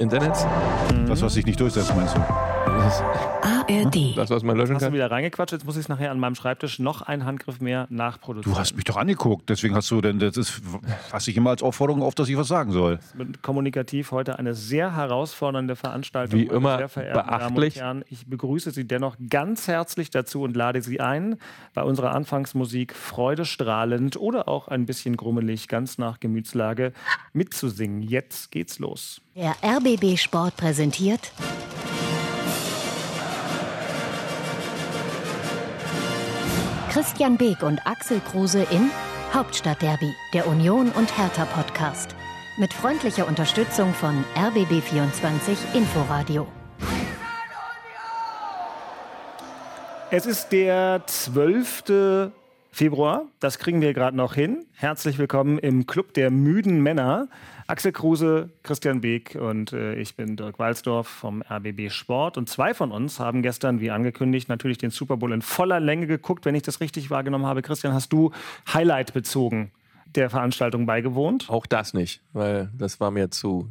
Internet? Das, was sich nicht durchsetzt, meinst du? ARD. Das, was man löschen Hast du kann? wieder reingequatscht? Jetzt muss ich es nachher an meinem Schreibtisch noch einen Handgriff mehr nachproduzieren. Du hast mich doch angeguckt, deswegen hast du denn, das ist, fasse ich immer als Aufforderung auf, dass ich was sagen soll. Mit kommunikativ heute eine sehr herausfordernde Veranstaltung. Wie immer sehr verehrten beachtlich. Damen und Herren. Ich begrüße Sie dennoch ganz herzlich dazu und lade Sie ein, bei unserer Anfangsmusik freudestrahlend oder auch ein bisschen grummelig, ganz nach Gemütslage, mitzusingen. Jetzt geht's los. Der RBB Sport präsentiert Christian Beek und Axel Kruse in Hauptstadtderby, der Union und Hertha Podcast. Mit freundlicher Unterstützung von RBB24 Inforadio. Es ist der 12. Februar. Das kriegen wir gerade noch hin. Herzlich willkommen im Club der müden Männer. Axel Kruse, Christian Beek und äh, ich bin Dirk Walzdorf vom RBB Sport. Und zwei von uns haben gestern, wie angekündigt, natürlich den Super Bowl in voller Länge geguckt. Wenn ich das richtig wahrgenommen habe, Christian, hast du Highlight bezogen der Veranstaltung beigewohnt? Auch das nicht, weil das war mir zu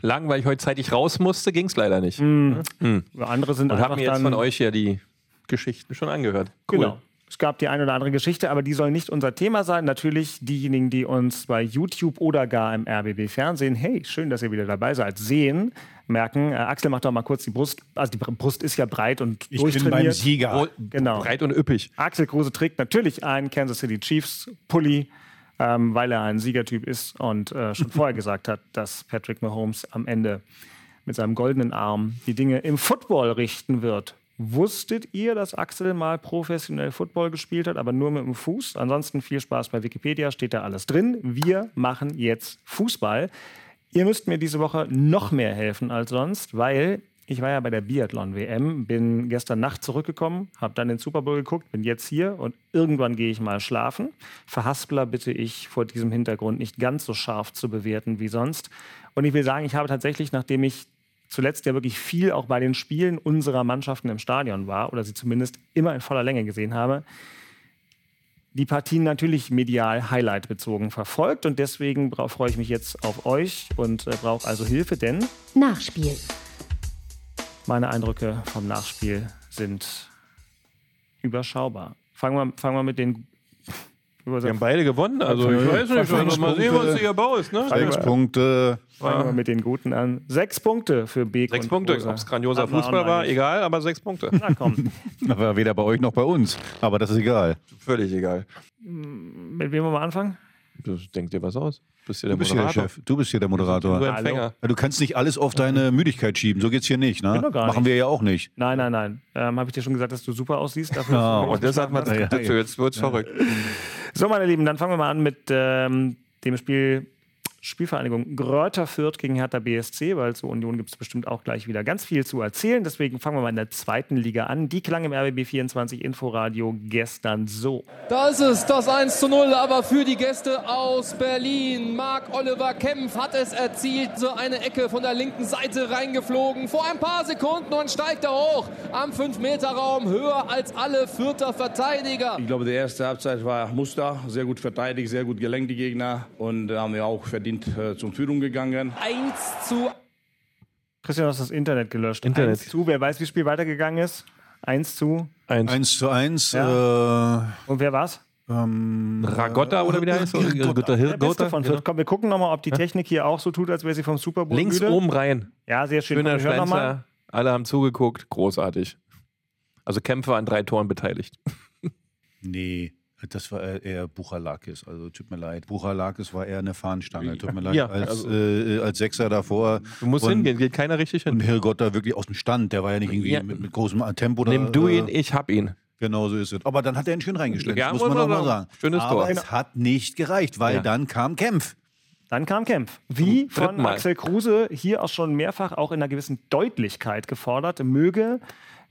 lang, weil ich heute zeitig raus musste, ging es leider nicht. Andere sind Und einfach habe mir jetzt dann von euch ja die Geschichten schon angehört. Cool. Genau. Es gab die eine oder andere Geschichte, aber die soll nicht unser Thema sein. Natürlich diejenigen, die uns bei YouTube oder gar im RBB Fernsehen, hey, schön, dass ihr wieder dabei seid, sehen, merken, äh, Axel macht doch mal kurz die Brust, also die Brust ist ja breit und Ich bin beim durchtrainiert. Sieger. Genau. Breit und üppig. Axel Kruse trägt natürlich einen Kansas City Chiefs Pulli, ähm, weil er ein Siegertyp ist und äh, schon vorher gesagt hat, dass Patrick Mahomes am Ende mit seinem goldenen Arm die Dinge im Football richten wird. Wusstet ihr, dass Axel mal professionell Football gespielt hat, aber nur mit dem Fuß? Ansonsten viel Spaß bei Wikipedia, steht da alles drin. Wir machen jetzt Fußball. Ihr müsst mir diese Woche noch mehr helfen als sonst, weil ich war ja bei der Biathlon-WM, bin gestern Nacht zurückgekommen, habe dann den Super Bowl geguckt, bin jetzt hier und irgendwann gehe ich mal schlafen. Verhaspler bitte ich vor diesem Hintergrund nicht ganz so scharf zu bewerten wie sonst. Und ich will sagen, ich habe tatsächlich, nachdem ich zuletzt ja wirklich viel auch bei den Spielen unserer Mannschaften im Stadion war oder sie zumindest immer in voller Länge gesehen habe, die Partien natürlich medial Highlight bezogen verfolgt und deswegen freue ich mich jetzt auf euch und äh, brauche also Hilfe, denn Nachspiel. meine Eindrücke vom Nachspiel sind überschaubar. Fangen wir, fangen wir mit den. Wir haben beide gewonnen, also ich weiß nicht, also mal sehen, was hier baust, ne? Sechs Punkte. Fangen wir mit den guten an. Sechs Punkte für Beek Sechs Punkte, ob es grandioser Fußball war, nicht. egal, aber sechs Punkte. Na komm, Aber weder bei euch noch bei uns. Aber das ist egal. Völlig egal. mit wem wollen wir anfangen? Das denkt dir was aus. Bist ja der Du bist hier der Moderator. Chef. Du bist hier der Du Moderator. Empfänger. Ja, Du kannst nicht alles auf deine Müdigkeit schieben. So geht's hier nicht. Ne? Gar Machen nicht. wir ja auch nicht. Nein, nein, nein. Ähm, Habe ich dir schon gesagt, dass du super aussiehst? Dafür, Ja, du Und das hat man Ja, ja, ja. jetzt wird's verrückt. So, meine Lieben, dann fangen wir mal an mit ähm, dem Spiel Spielvereinigung Gröter Fürth gegen Hertha BSC, weil zur Union gibt es bestimmt auch gleich wieder ganz viel zu erzählen. Deswegen fangen wir mal in der zweiten Liga an. Die klang im RBB 24 Inforadio gestern so. Da ist es, das 1 zu 0, aber für die Gäste aus Berlin. Marc Oliver Kempf hat es erzielt, so eine Ecke von der linken Seite reingeflogen. Vor ein paar Sekunden und steigt er hoch am 5-Meter-Raum, höher als alle Vierter Verteidiger. Ich glaube, die erste Halbzeit war Muster, sehr gut verteidigt, sehr gut gelenkt, die Gegner. Und da haben wir auch verdient äh, zum Führung gegangen. 1 zu Christian, du hast das Internet gelöscht. Internet. Eins zu, wer weiß, wie das Spiel weitergegangen ist? Eins zu. Eins. Eins zu eins. Ja. Äh, Und wer war's? ähm, Ragotta oder wie der heißt? Ragotta von Fürth. Komm, wir gucken nochmal, ob die Technik hier auch so tut, als wäre sie vom Super Bowl Links müde. oben rein. Ja, sehr schön. Schöner. Schwänzer. Alle haben zugeguckt. Großartig. Also Kämpfer an drei Toren beteiligt. Nee, das war eher- Buchalakis. Also tut mir leid. Buchalakis war eher eine Fahnenstange. Tut mir leid. Ja, als, also- äh, als Sechser davor. Du musst und, hingehen, geht keiner richtig Und hin. Hilgott da wirklich aus dem Stand. Der war ja nicht irgendwie Ja. mit, mit großem Tempo da. Nimm du äh, ihn, ich hab ihn. Genau so ist es. Aber dann hat er ihn schön reingestellt. Ja, muss muss man auch mal sagen. Schönes Aber Tor. es hat nicht gereicht, weil Ja. dann kam Kempf. Dann kam Kempf. Wie von Mal. Axel Kruse hier auch schon mehrfach auch in einer gewissen Deutlichkeit gefordert, möge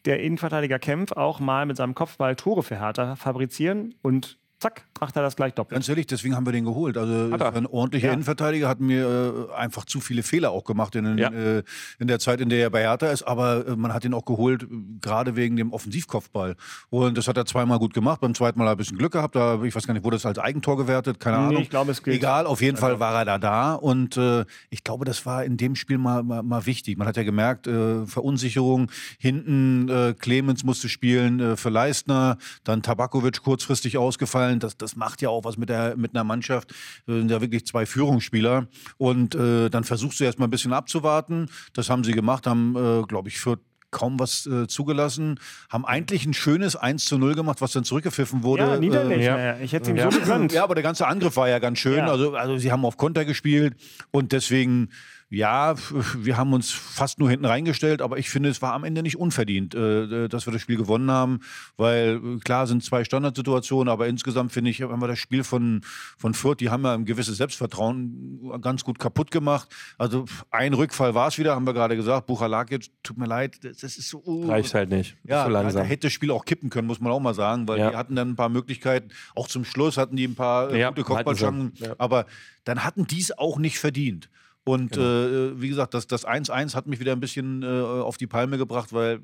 der Innenverteidiger Kempf auch mal mit seinem Kopfball Tore für Hertha fabrizieren und zack, macht er das gleich doppelt. Ganz ehrlich, deswegen haben wir den geholt. Also ein ordentlicher Ja. Innenverteidiger hat mir äh, einfach zu viele Fehler auch gemacht in, Ja. äh, in der Zeit, in der er bei Hertha ist. Aber äh, man hat ihn auch geholt, äh, gerade wegen dem Offensivkopfball. Und das hat er zweimal gut gemacht. Beim zweiten Mal hat er ein bisschen Glück gehabt. Da, ich weiß gar nicht, wurde das als Eigentor gewertet? Keine Nee, Ahnung. ich glaube, es gilt. Egal, auf jeden Fall war er da da. Und äh, ich glaube, das war in dem Spiel mal, mal, mal wichtig. Man hat ja gemerkt, äh, Verunsicherung. Hinten Clemens musste spielen für Leistner. Dann Tabakovic kurzfristig ausgefallen. Das, das macht ja auch was mit, der, mit einer Mannschaft. Das sind ja wirklich zwei Führungsspieler. Und äh, dann versuchst du erst mal ein bisschen abzuwarten. Das haben sie gemacht, haben, äh, glaube ich, für kaum was äh, zugelassen, haben eigentlich ein schönes 1 zu 0 gemacht, was dann zurückgepfiffen wurde. Ja, Äh, Niederlechner. Ich hätte ihm Ja. so gegönnt. ja, aber der ganze Angriff war ja ganz schön. Ja. Also, also sie haben auf Konter gespielt und deswegen, ja, wir haben uns fast nur hinten reingestellt, aber ich finde, es war am Ende nicht unverdient, äh, dass wir das Spiel gewonnen haben, weil äh, klar sind zwei Standardsituationen, aber insgesamt finde ich, haben wir das Spiel von, von Fürth, die haben ja ein gewisses Selbstvertrauen ganz gut kaputt gemacht. Also ein Rückfall war es wieder, haben wir gerade gesagt. Buchalakic, tut mir leid, das ist so... uh, Reicht halt nicht. ja, da, hätte das Spiel auch kippen können, muss man auch mal sagen, weil Ja. die hatten dann ein paar Möglichkeiten. Auch zum Schluss hatten die ein paar äh, Ja, gute Kopfballchancen, aber dann hatten die es auch nicht verdient. Und Genau. äh, wie gesagt, das das 1-1 hat mich wieder ein bisschen äh, auf die Palme gebracht, weil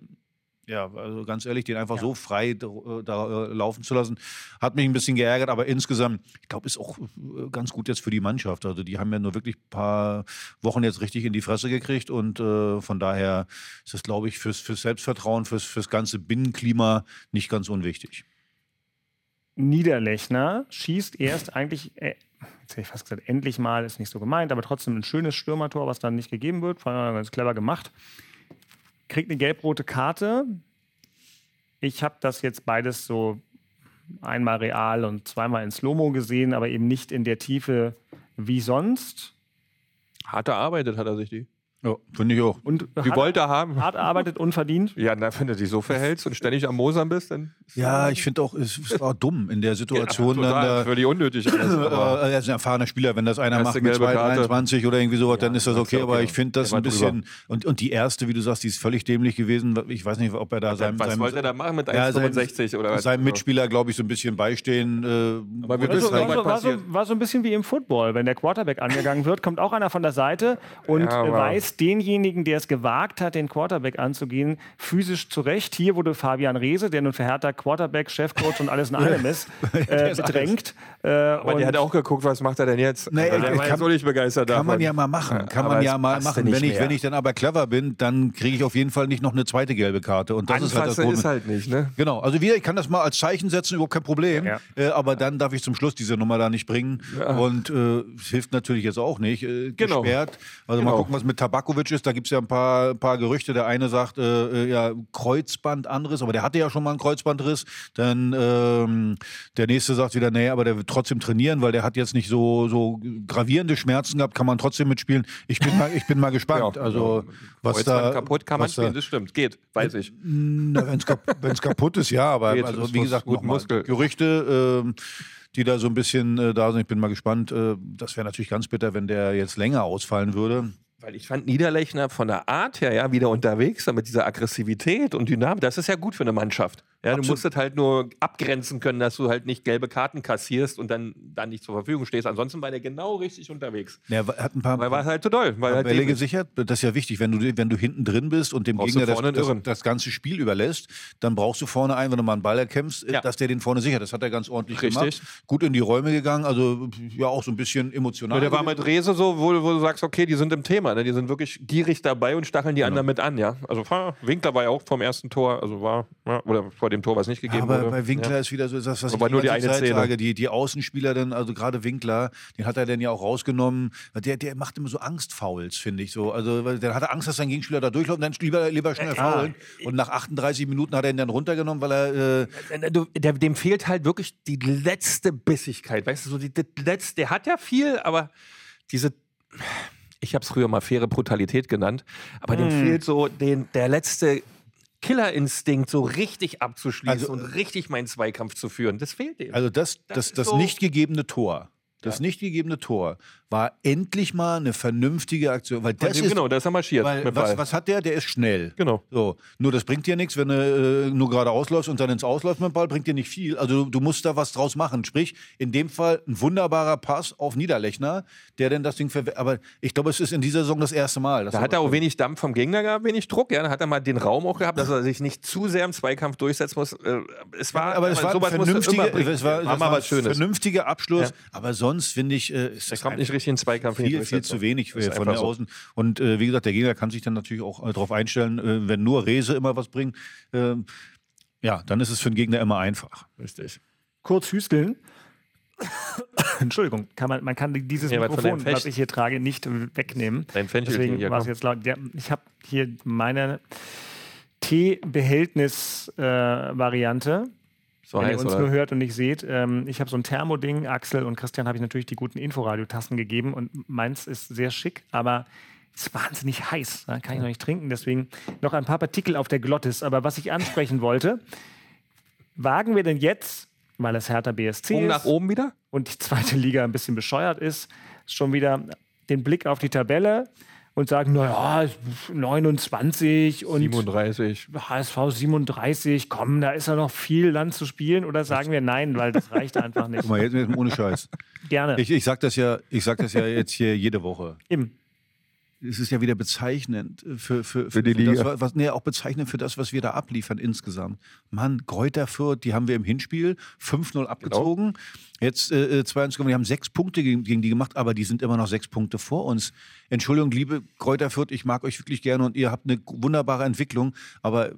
ja, also ganz ehrlich, den einfach so frei da, da äh, laufen zu lassen, hat mich ein bisschen geärgert, aber insgesamt, ich glaube, ist auch äh, ganz gut jetzt für die Mannschaft. Also die haben ja nur wirklich ein paar Wochen jetzt richtig in die Fresse gekriegt und äh, von daher ist das, glaube ich, fürs, fürs Selbstvertrauen, fürs, fürs ganze Binnenklima nicht ganz unwichtig. Niederlechner schießt erst eigentlich, äh, jetzt hätte ich fast gesagt, endlich mal, ist nicht so gemeint, aber trotzdem ein schönes Stürmertor, was dann nicht gegeben wird, war ganz clever gemacht. Kriegt eine gelb-rote Karte. Ich habe das jetzt beides so einmal real und zweimal in Slow-Mo gesehen, aber eben nicht in der Tiefe wie sonst. Hart erarbeitet hat er sich die. Ja, finde ich auch. Und Die wollte er haben. hart arbeitet, unverdient. Ja, na, wenn du dich so verhältst und ständig am Mosern bist, dann. Ja, ich finde auch, es, es war dumm in der Situation. total, dann da, völlig unnötig. Alles, aber Äh, er ist ein erfahrener Spieler, wenn das einer macht mit gelbe Karte. 23 oder irgendwie sowas, dann ist das okay. Aber ich finde das ein bisschen. Und, und die erste, wie du sagst, die ist völlig dämlich gewesen. Ich weiß nicht, ob er da seinem. was seinem wollte er da machen mit Ja, 1,65 oder was? Seinem Mitspieler, glaube ich, so ein bisschen beistehen. Äh, Aber wir wissen war, so, war, so, war so ein bisschen wie im Football. Wenn der Quarterback angegangen wird, kommt auch einer von der Seite und Ja, weist denjenigen, der es gewagt hat, den Quarterback anzugehen, physisch zurecht. Hier wurde Fabian Reese, der nun für Hertha Quarterback, Chefcoach und alles in einem ist, äh, bedrängt. Äh, Aber und der hat auch geguckt, was macht er denn jetzt? Nee, Also der ich war kann- jetzt so nicht begeistert Kann man davon. ja mal machen. Kann aber man ja mal machen. Wenn ich, mehr. wenn ich dann aber clever bin, dann kriege ich auf jeden Fall nicht noch eine zweite gelbe Karte. Und das ist halt das Anfassen Problem. ist halt nicht, ne? Genau, also wieder, ich kann das mal als Zeichen setzen, überhaupt kein Problem. Ja. Äh, aber dann darf ich zum Schluss diese Nummer da nicht bringen. Und äh, es hilft natürlich jetzt auch nicht. Äh, Genau. Gesperrt. Also mal Genau. gucken, was mit Tabakovic ist. Da gibt es ja ein paar, paar Gerüchte. Der eine sagt, äh, äh, ja, Kreuzbandanriss, aber der hatte ja schon mal einen Kreuzbandriss. Dann ähm, der nächste sagt wieder, nee, aber der wird trotzdem trainieren, weil der hat jetzt nicht so, so gravierende Schmerzen gehabt, kann man trotzdem mitspielen. Ich bin mal, ich bin mal gespannt. Ja, also genau. was Kreuzband da kaputt kann man was da- spielen, das stimmt. Geht, weiß ich. wenn es kap kaputt ist, ja, aber Geht, also, wie gesagt, gut Muskel. Gerüchte, ähm, die da so ein bisschen äh, da sind. Ich bin mal gespannt. Äh, das wäre natürlich ganz bitter, wenn der jetzt länger ausfallen würde. Weil ich fand Niederlechner von der Art her ja wieder unterwegs, mit dieser Aggressivität und Dynamik. Das ist ja gut für eine Mannschaft. Ja, du musst es halt nur abgrenzen können, dass du halt nicht gelbe Karten kassierst und dann, dann nicht zur Verfügung stehst. Ansonsten war der genau richtig unterwegs. Er hat ein paar, Weil war halt zu doll. Weil halt Bälle gesichert. Das ist ja wichtig. Wenn du, wenn du hinten drin bist und dem Brauchst Gegner das, das, das ganze Spiel überlässt, dann brauchst du vorne einen, wenn du mal einen Ball erkämpfst, äh, Ja. dass der den vorne sichert. Das hat er ganz ordentlich Richtig. gemacht. Gut in die Räume gegangen. Also ja, auch so ein bisschen emotional. Ja, der war mit Rese so, wo, wo du sagst, okay, die sind im Thema, ne? die sind wirklich gierig dabei und stacheln die anderen mit an, ja. Also ha, Winkler war ja auch vom ersten Tor, also war, ja, oder vor dem Tor, was nicht gegeben Aber wurde. bei Winkler ja. ist wieder so das, was Aber ich nur die eine Zeit Szene. sage. Die, die Außenspieler dann, also gerade Winkler, den hat er dann ja auch rausgenommen. Der, der macht immer so Angstfouls, finde ich so. Also der hatte Angst, dass sein Gegenspieler da durchläuft und dann lieber, lieber schnell faulen. Und nach 38 Minuten hat er ihn dann runtergenommen, weil er äh, Du, der, dem fehlt halt wirklich die letzte Bissigkeit, weißt du, so die, die letzte, der hat ja viel, aber diese, ich habe es früher mal faire Brutalität genannt, aber dem fehlt so den, der letzte Killerinstinkt, so richtig abzuschließen Also, und richtig meinen Zweikampf zu führen. Das fehlt dem. Also das, Das das, das so- nicht gegebene Tor. Das nicht gegebene Tor war endlich mal eine vernünftige Aktion. Weil das dem, ist, genau, da ist er marschiert weil, was, was hat der? Der ist schnell. Genau. So. Nur das bringt dir nichts, wenn du äh, nur gerade ausläufst und dann ins Ausläufst mit dem Ball, bringt dir nicht viel. Also du, du musst da was draus machen. Sprich, in dem Fall ein wunderbarer Pass auf Niederlechner, der denn das Ding verwendet. Aber ich glaube, es ist in dieser Saison das erste Mal. Da hat er auch wenig Dampf vom Gegner gehabt, wenig Druck. Ja, da hat er mal den Raum auch gehabt, dass er sich nicht zu sehr im Zweikampf durchsetzen muss. Äh, Es war, aber es war, vernünftige, immer bringen. es war, war das mal war was Schönes. ein vernünftiger Abschluss. Ja. Aber sonst finde ich, äh, ist das kommt nicht richtig in den Zweikampf. in die viel, viel zu wenig Das ist äh, von der so. Außen. Und äh, wie gesagt, der Gegner kann sich dann natürlich auch äh, darauf einstellen, äh, wenn nur Rese immer was bringt. Äh, ja, dann ist es für den Gegner immer einfach. Richtig. kurz hüsteln. Entschuldigung, kann man, man kann dieses Ja, Mikrofon, was ich hier trage, nicht wegnehmen. Dein Fenchel Deswegen war es jetzt laut. Ja, ich habe hier meine Teebehältnis-Variante. So wenn ihr heiß, uns oder? nur hört und nicht seht. Ähm, ich habe so ein Thermoding. Axel und Christian habe ich natürlich die guten Inforadio-Tassen gegeben und meins ist sehr schick, aber ist wahnsinnig heiß. Da kann ich noch nicht trinken. Deswegen noch ein paar Partikel auf der Glottis. Aber was ich ansprechen wollte, wagen wir denn jetzt, weil es Hertha BSC Oben ist nach oben wieder? und die zweite Liga ein bisschen bescheuert ist, schon wieder den Blick auf die Tabelle und sagen, naja, 29 und 37. HSV 37, komm, da ist ja noch viel Land zu spielen. Oder sagen wir nein, weil das reicht einfach nicht. Guck mal, jetzt, jetzt ohne Scheiß. Gerne. Ich, ich sag das ja, ich sag das ja jetzt hier jede Woche. Eben. Es ist ja wieder bezeichnend für, für, Für die das, Liga. was, nee, auch bezeichnend für das, was wir da abliefern insgesamt. Mann, Kräuter Fürth, die haben wir im Hinspiel 5-0 abgezogen. Jetzt äh, 2-1 gewonnen. Wir haben sechs Punkte gegen, gegen die gemacht, aber die sind immer noch sechs Punkte vor uns. Entschuldigung, liebe Kräuter Fürth, ich mag euch wirklich gerne und ihr habt eine wunderbare Entwicklung, aber äh,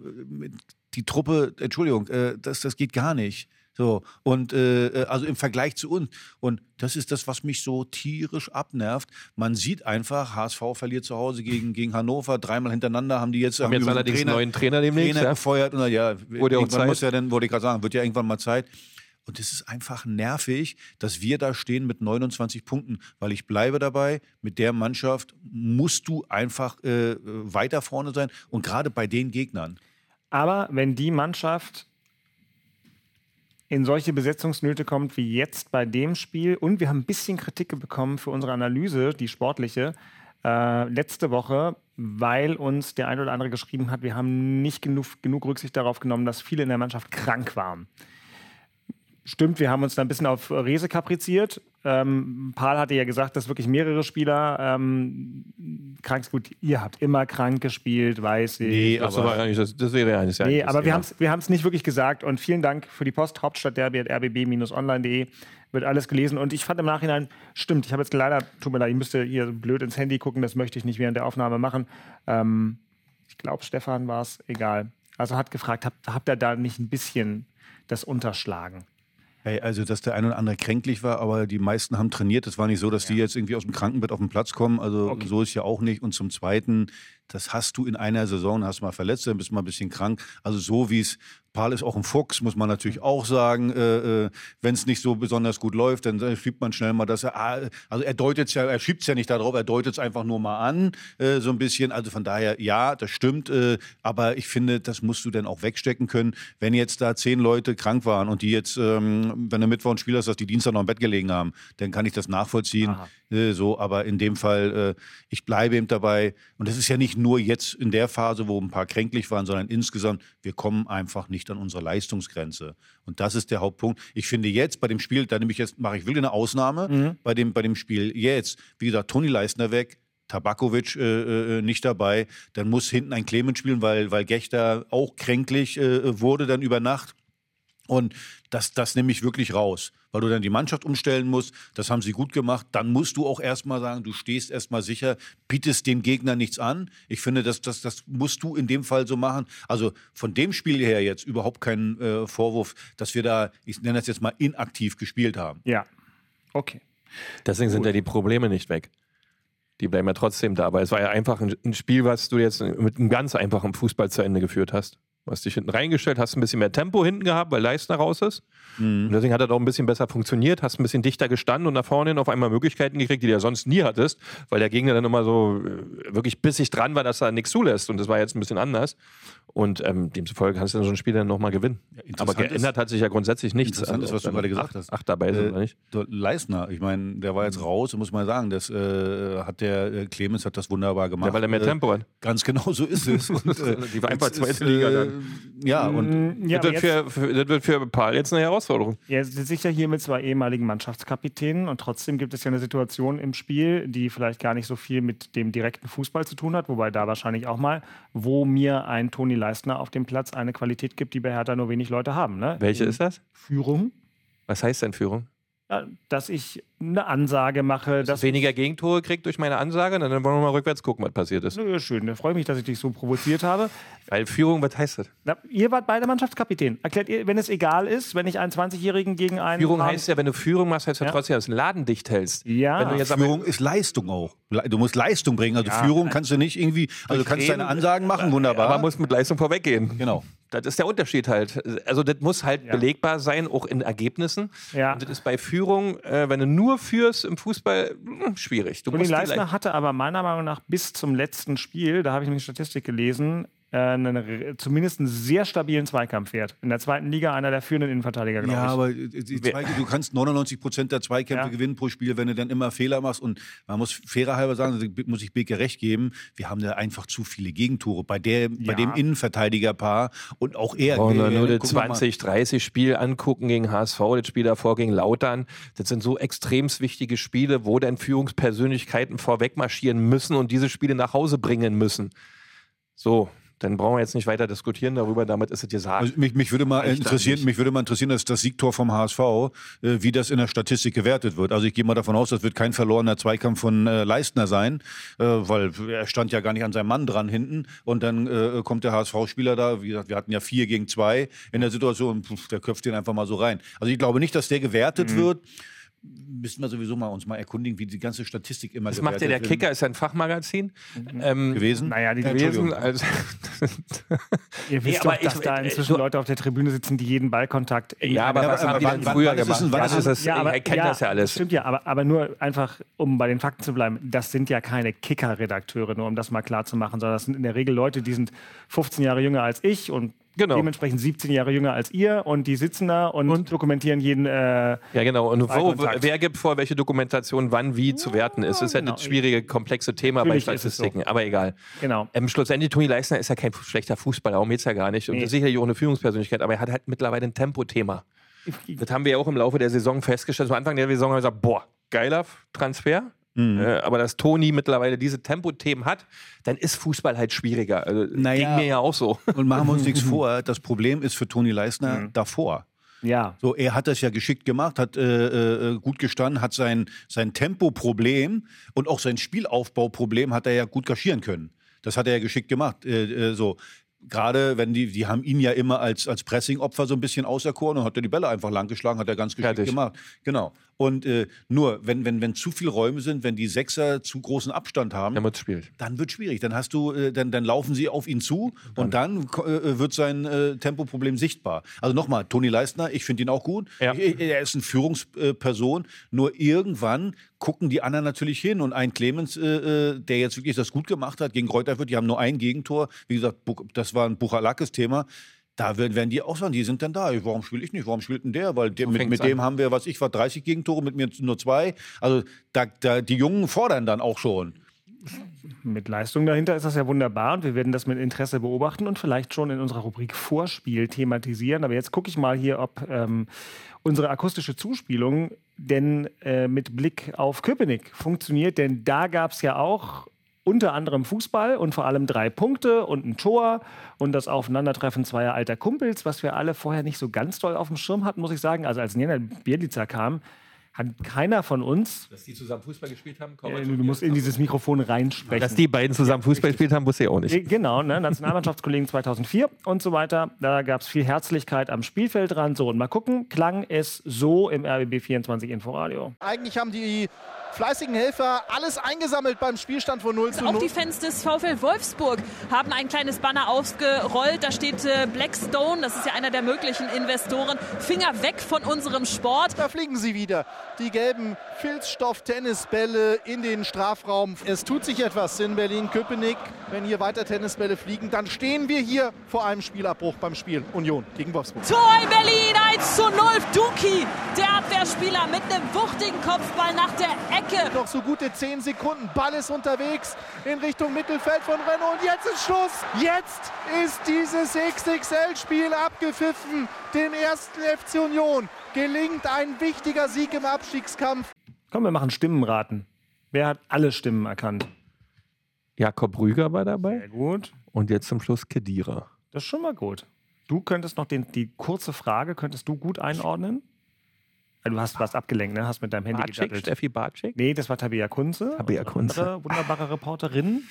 die Truppe, Entschuldigung, äh, das, das geht gar nicht. So, und äh, äh, also im Vergleich zu uns. Und das ist das, was mich so tierisch abnervt. Man sieht einfach, HSV verliert zu Hause gegen, gegen Hannover, dreimal hintereinander haben die jetzt, Haben jetzt übrigens allerdings einen neuen Trainer Trainer demnächst. Ja? gefeuert. Und ja, Wurde ja auch irgendwann Zeit. muss ja dann, wollte ich gerade sagen, wird ja irgendwann mal Zeit. Und es ist einfach nervig, dass wir da stehen mit 29 Punkten, weil ich bleibe dabei, mit der Mannschaft musst du einfach äh, weiter vorne sein und gerade bei den Gegnern. Aber wenn die Mannschaft in solche Besetzungsnöte kommt wie jetzt bei dem Spiel und wir haben ein bisschen Kritik bekommen für unsere Analyse, die sportliche, äh, letzte Woche, weil uns der ein oder andere geschrieben hat, wir haben nicht genug, genug Rücksicht darauf genommen, dass viele in der Mannschaft krank waren. Stimmt, wir haben uns da ein bisschen auf Rese kapriziert. Ähm, Paul hatte ja gesagt, dass wirklich mehrere Spieler ähm, krank sind. Gut, ihr habt immer krank gespielt, weiß ich. Nee, Das, war ja nicht, das, das wäre ja eines ja Nee, aber wir Thema. haben es wir haben's nicht wirklich gesagt. Und vielen Dank für die Post, Hauptstadtderby at rbb-online.de. Wird alles gelesen. Und ich fand im Nachhinein, stimmt, ich habe jetzt leider, tut mir leid, ich müsste hier blöd ins Handy gucken, das möchte ich nicht während der Aufnahme machen. Ähm, ich glaube, Stefan war es, egal. Also hat gefragt, habt, habt ihr da nicht ein bisschen das unterschlagen? Hey, also, dass der ein oder andere kränklich war, aber die meisten haben trainiert. Es war nicht so, dass die jetzt irgendwie aus dem Krankenbett auf den Platz kommen. Also, so ist ja auch nicht. Und zum Zweiten, das hast du in einer Saison, hast mal verletzt, dann bist du mal ein bisschen krank. Also, so wie es, Paul ist auch ein Fuchs, muss man natürlich auch sagen. Äh, äh, Wenn es nicht so besonders gut läuft, dann äh, schiebt man schnell mal, dass er, ah, also er deutet ja, er schiebt es ja nicht darauf, er deutet es einfach nur mal an, äh, so ein bisschen. Also von daher, ja, das stimmt. Äh, aber ich finde, das musst du dann auch wegstecken können. Wenn jetzt da zehn Leute krank waren und die jetzt, ähm, wenn du Mittwoch ein Spiel hast, dass die Dienstag noch im Bett gelegen haben, dann kann ich das nachvollziehen. Äh, so, aber in dem Fall, ich bleibe eben dabei. Und das ist ja nicht nur jetzt in der Phase, wo ein paar kränklich waren, sondern insgesamt, wir kommen einfach nicht an unsere Leistungsgrenze. Und das ist der Hauptpunkt. Ich finde jetzt bei dem Spiel, da nehme ich jetzt, mache ich wirklich eine Ausnahme, bei, dem, bei dem Spiel jetzt, wie gesagt, Toni Leistner weg, Tabakovic äh, äh, nicht dabei, dann muss hinten ein Clemens spielen, weil, weil Gechter auch kränklich äh, wurde dann über Nacht. Und das, das nehme ich wirklich raus, weil du dann die Mannschaft umstellen musst. Das haben sie gut gemacht. Dann musst du auch erstmal sagen, du stehst erstmal sicher, bietest dem Gegner nichts an. Ich finde, das, das, das musst du in dem Fall so machen. Also von dem Spiel her jetzt überhaupt keinen äh, Vorwurf, dass wir da, ich nenne das jetzt mal, inaktiv gespielt haben. Ja. Okay. Deswegen sind ja die Probleme nicht weg. Die bleiben ja trotzdem da. Aber es war ja einfach ein, ein Spiel, was du jetzt mit einem ganz einfachen Fußball zu Ende geführt hast. Du hast dich hinten reingestellt, hast ein bisschen mehr Tempo hinten gehabt, weil Leistner raus ist. Und deswegen hat er doch ein bisschen besser funktioniert, hast ein bisschen dichter gestanden und nach vorne hin auf einmal Möglichkeiten gekriegt, die du ja sonst nie hattest, weil der Gegner dann immer so äh, wirklich bissig dran war, dass er nichts zulässt. Und das war jetzt ein bisschen anders. Und ähm, demzufolge kannst du dann so ein Spiel dann nochmal gewinnen. Aber interessant geändert hat sich ja grundsätzlich nichts. Interessant ist, was du dann gerade gesagt acht, hast. Acht dabei sind, Äh, oder nicht? der Leistner, ich meine, der war jetzt raus, muss man sagen, das äh, hat der äh, Clemens hat das wunderbar gemacht. Ja, weil er mehr Äh, Tempo hat. Ganz genau so ist es. Und, äh, Die war einfach zweite ist, Liga äh, dann. Ja, und Mm, ja, das, aber wird für, für, das wird für Paul jetzt eine Herausforderung. jetzt sitze ich ja hier mit zwei ehemaligen Mannschaftskapitänen und trotzdem gibt es ja eine Situation im Spiel, die vielleicht gar nicht so viel mit dem direkten Fußball zu tun hat, wobei da wahrscheinlich auch mal, wo mir ein Toni Leistner auf dem Platz eine Qualität gibt, die bei Hertha nur wenig Leute haben. Ne? Welche ist das? Führung, Was heißt denn Führung? Ja, dass ich eine Ansage mache, dass Weniger Gegentore kriegt durch meine Ansage, dann wollen wir mal rückwärts gucken, was passiert ist. Nö, schön, da freue ich mich, dass ich dich so provoziert habe. Weil Führung, was heißt das? Na, ihr wart beide Mannschaftskapitän. Erklärt ihr, wenn es egal ist, wenn ich einen 20-Jährigen gegen einen. Führung Rahmen- heißt ja, wenn du Führung machst, heißt ja, Ja. trotzdem, dass du einen Laden dicht hältst. Ja. Wenn du jetzt aber Führung ist Leistung auch. Du musst Leistung bringen. Also Ja. Führung kannst du nicht irgendwie, also du kannst deine Ansagen machen, wunderbar. aber muss mit Leistung vorweggehen. genau. Das ist der Unterschied halt. Also das muss halt Ja. belegbar sein, auch in Ergebnissen. Ja. Und das ist bei Führung, äh, wenn du nur führst im Fußball, mh, schwierig. Du Toni musst die Leistner Le- hatte aber meiner Meinung nach bis zum letzten Spiel, da habe ich nämlich Statistik gelesen, einen, re- zumindest einen sehr stabilen Zweikampfwert. In der zweiten Liga einer der führenden Innenverteidiger, glaube Ja, ich. aber äh, die Zweige, du kannst 99 Prozent der Zweikämpfe Ja. gewinnen pro Spiel, wenn du dann immer Fehler machst. Und man muss fairer halber sagen, also muss ich Beke recht geben, wir haben da einfach zu viele Gegentore bei, der, bei Ja. dem Innenverteidigerpaar und auch er. Brauchen wir äh, nur das gucken wir mal. 20, 30 Spiel angucken gegen HSV, das Spiel davor gegen Lautern. Das sind so extremst wichtige Spiele, wo dann Führungspersönlichkeiten vorweg marschieren müssen und diese Spiele nach Hause bringen müssen. So, dann brauchen wir jetzt nicht weiter diskutieren darüber, damit ist es gesagt. Also mich, mich, würde mal interessieren, mich würde mal interessieren, dass das Siegtor vom HSV, äh, wie das in der Statistik gewertet wird. Also ich gehe mal davon aus, das wird kein verlorener Zweikampf von äh, Leistner sein, äh, weil er stand ja gar nicht an seinem Mann dran hinten. Und dann äh, kommt der HSV-Spieler da, wie gesagt, wir hatten ja vier gegen zwei in der Situation, pf, der köpft den einfach mal so rein. Also ich glaube nicht, dass der gewertet Mhm. wird. Müssen wir sowieso mal uns mal erkundigen, wie die ganze Statistik immer das macht ja der wird Kicker, ist ja ein Fachmagazin. Ähm, gewesen. Naja, die gewesen. Also, Ihr wisst aber doch, dass ich- da äh, inzwischen du- Leute auf der Tribüne sitzen, die jeden Ballkontakt. in ja, aber Ja, was aber haben die denn früher gemacht? wann Ja, ist das Ja, ich kenne das ja alles. Stimmt ja, aber, aber nur einfach, um bei den Fakten zu bleiben, das sind ja keine Kicker-Redakteure, nur um das mal klar zu machen, sondern das sind in der Regel Leute, die sind 15 Jahre jünger als ich und Genau. dementsprechend 17 Jahre jünger als ihr und die sitzen da und, dokumentieren jeden. Äh, Ja, genau. Und wo, wer gibt vor, welche Dokumentation wann wie zu werten ist? Das ist ja genau. das schwierige, komplexe Thema Natürlich bei ist es so. Statistiken. Aber egal. genau. Ähm, schlussendlich, Toni Leisner ist ja kein schlechter Fußballer, darum geht es ja gar nicht. Und Nee. sicherlich auch eine Führungspersönlichkeit, aber er hat halt mittlerweile ein Tempothema. Das haben wir ja auch im Laufe der Saison festgestellt. Am Anfang der Saison haben wir gesagt, boah, geiler Transfer. Mhm. Äh, aber dass Toni mittlerweile diese Tempothemen hat, dann ist Fußball halt schwieriger. Also, Naja. Ging mir ja auch so. Und machen wir uns nichts vor, das Problem ist für Toni Leistner Mhm. davor. Ja. So, er hat das ja geschickt gemacht, hat äh, äh, gut gestanden, hat sein, sein Tempoproblem und auch sein Spielaufbauproblem hat er ja gut kaschieren können. Das hat er ja geschickt gemacht. Äh, äh, so. Gerade wenn die, die haben ihn ja immer als, als Pressing-Opfer so ein bisschen auserkoren und hat er die Bälle einfach lang geschlagen, hat er ganz geschickt Fertig. gemacht. Genau. Und äh, nur, wenn, wenn, wenn zu viele Räume sind, wenn die Sechser zu großen Abstand haben, Damit spielt. dann wird schwierig. Dann hast du, äh, dann, dann laufen sie auf ihn zu und dann ko- äh, wird sein äh, Tempoproblem sichtbar. Also nochmal, Toni Leistner, ich finde ihn auch gut. Ja. Ich, er ist eine Führungsperson. Nur irgendwann gucken die anderen natürlich hin und ein Clemens, äh, äh, der jetzt wirklich das gut gemacht hat gegen Kräuterfurt, die haben nur ein Gegentor. Wie gesagt, das war ein Buchalakis-Thema. Da werden, werden die auch sagen, die sind dann da. Warum spiele ich nicht? Warum spielt denn der? Weil der, mit, mit dem an. haben wir, was ich war, 30 Gegentore, mit mir nur zwei. Also da, da, die Jungen fordern dann auch schon. Mit Leistung dahinter ist das ja wunderbar und wir werden das mit Interesse beobachten und vielleicht schon in unserer Rubrik Vorspiel thematisieren. Aber jetzt gucke ich mal hier, ob ähm, unsere akustische Zuspielung denn äh, mit Blick auf Köpenick funktioniert. Denn da gab es ja auch unter anderem Fußball und vor allem drei Punkte und ein Tor und das Aufeinandertreffen zweier alter Kumpels, was wir alle vorher nicht so ganz doll auf dem Schirm hatten, muss ich sagen. Also als Nena Bielica kam, hat keiner von uns, Dass die zusammen Fußball gespielt haben, äh, du musst in dieses Mikrofon reinsprechen. Dass die beiden zusammen Fußball gespielt haben, wusste ich auch nicht. Äh, Genau, ne? Nationalmannschaftskollegen 2004 und so weiter. Da gab es viel Herzlichkeit am Spielfeldrand. So, und mal gucken, klang es so im RBB 24 Inforadio. Eigentlich haben die fleißigen Helfer alles eingesammelt beim Spielstand von 0 zu 0. Auch die Fans des VfL Wolfsburg haben ein kleines Banner aufgerollt. Da steht äh, Blackstone, das ist ja einer der möglichen Investoren. Finger weg von unserem Sport. Da fliegen sie wieder. Die gelben Filzstoff-Tennisbälle in den Strafraum. Es tut sich etwas in Berlin-Köpenick. Wenn hier weiter Tennisbälle fliegen, dann stehen wir hier vor einem Spielabbruch beim Spiel Union gegen Wolfsburg. Tor in Berlin, 1 zu 0. Duki, der Abwehrspieler mit einem wuchtigen Kopfball nach der Ecke. Noch so gute 10 Sekunden. Ball ist unterwegs in Richtung Mittelfeld von Renault. Und jetzt ist Schluss. Jetzt ist dieses XXL-Spiel abgepfiffen. Dem ersten FC Union gelingt ein wichtiger Sieg im Abstiegskampf. Komm, wir machen Stimmenraten. Wer hat alle Stimmen erkannt? Jakob Rüger war dabei. Sehr gut. Und jetzt zum Schluss Kedira. Das ist schon mal gut. Du könntest noch den, die kurze Frage, könntest du gut einordnen? Du hast was abgelenkt, ne? Hast mit deinem Handy Barczyk, gedattelt. Steffi Barczyk? Nee, das war Tabea Kunze. Tabea Kunze. andere Wunderbare Reporterin.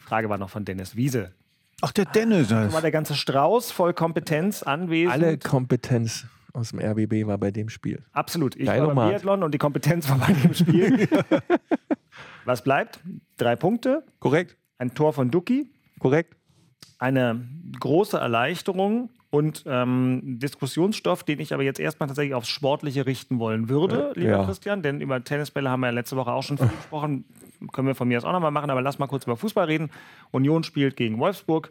Frage war noch von Dennis Wiese. Ach, der Dennis. Da war der ganze Strauß voll Kompetenz anwesend. Alle Kompetenz aus dem RBB war bei dem Spiel. Absolut. Ich Geil war beim. Biathlon und die Kompetenz war bei dem Spiel. Was bleibt? Drei Punkte, Korrekt, ein Tor von Duki, korrekt. eine große Erleichterung und ähm, Diskussionsstoff, den ich aber jetzt erstmal tatsächlich aufs Sportliche richten wollen würde, lieber Ja. Christian, denn über Tennisbälle haben wir ja letzte Woche auch schon viel gesprochen. Können wir von mir aus auch nochmal machen, aber lass mal kurz über Fußball reden. Union spielt gegen Wolfsburg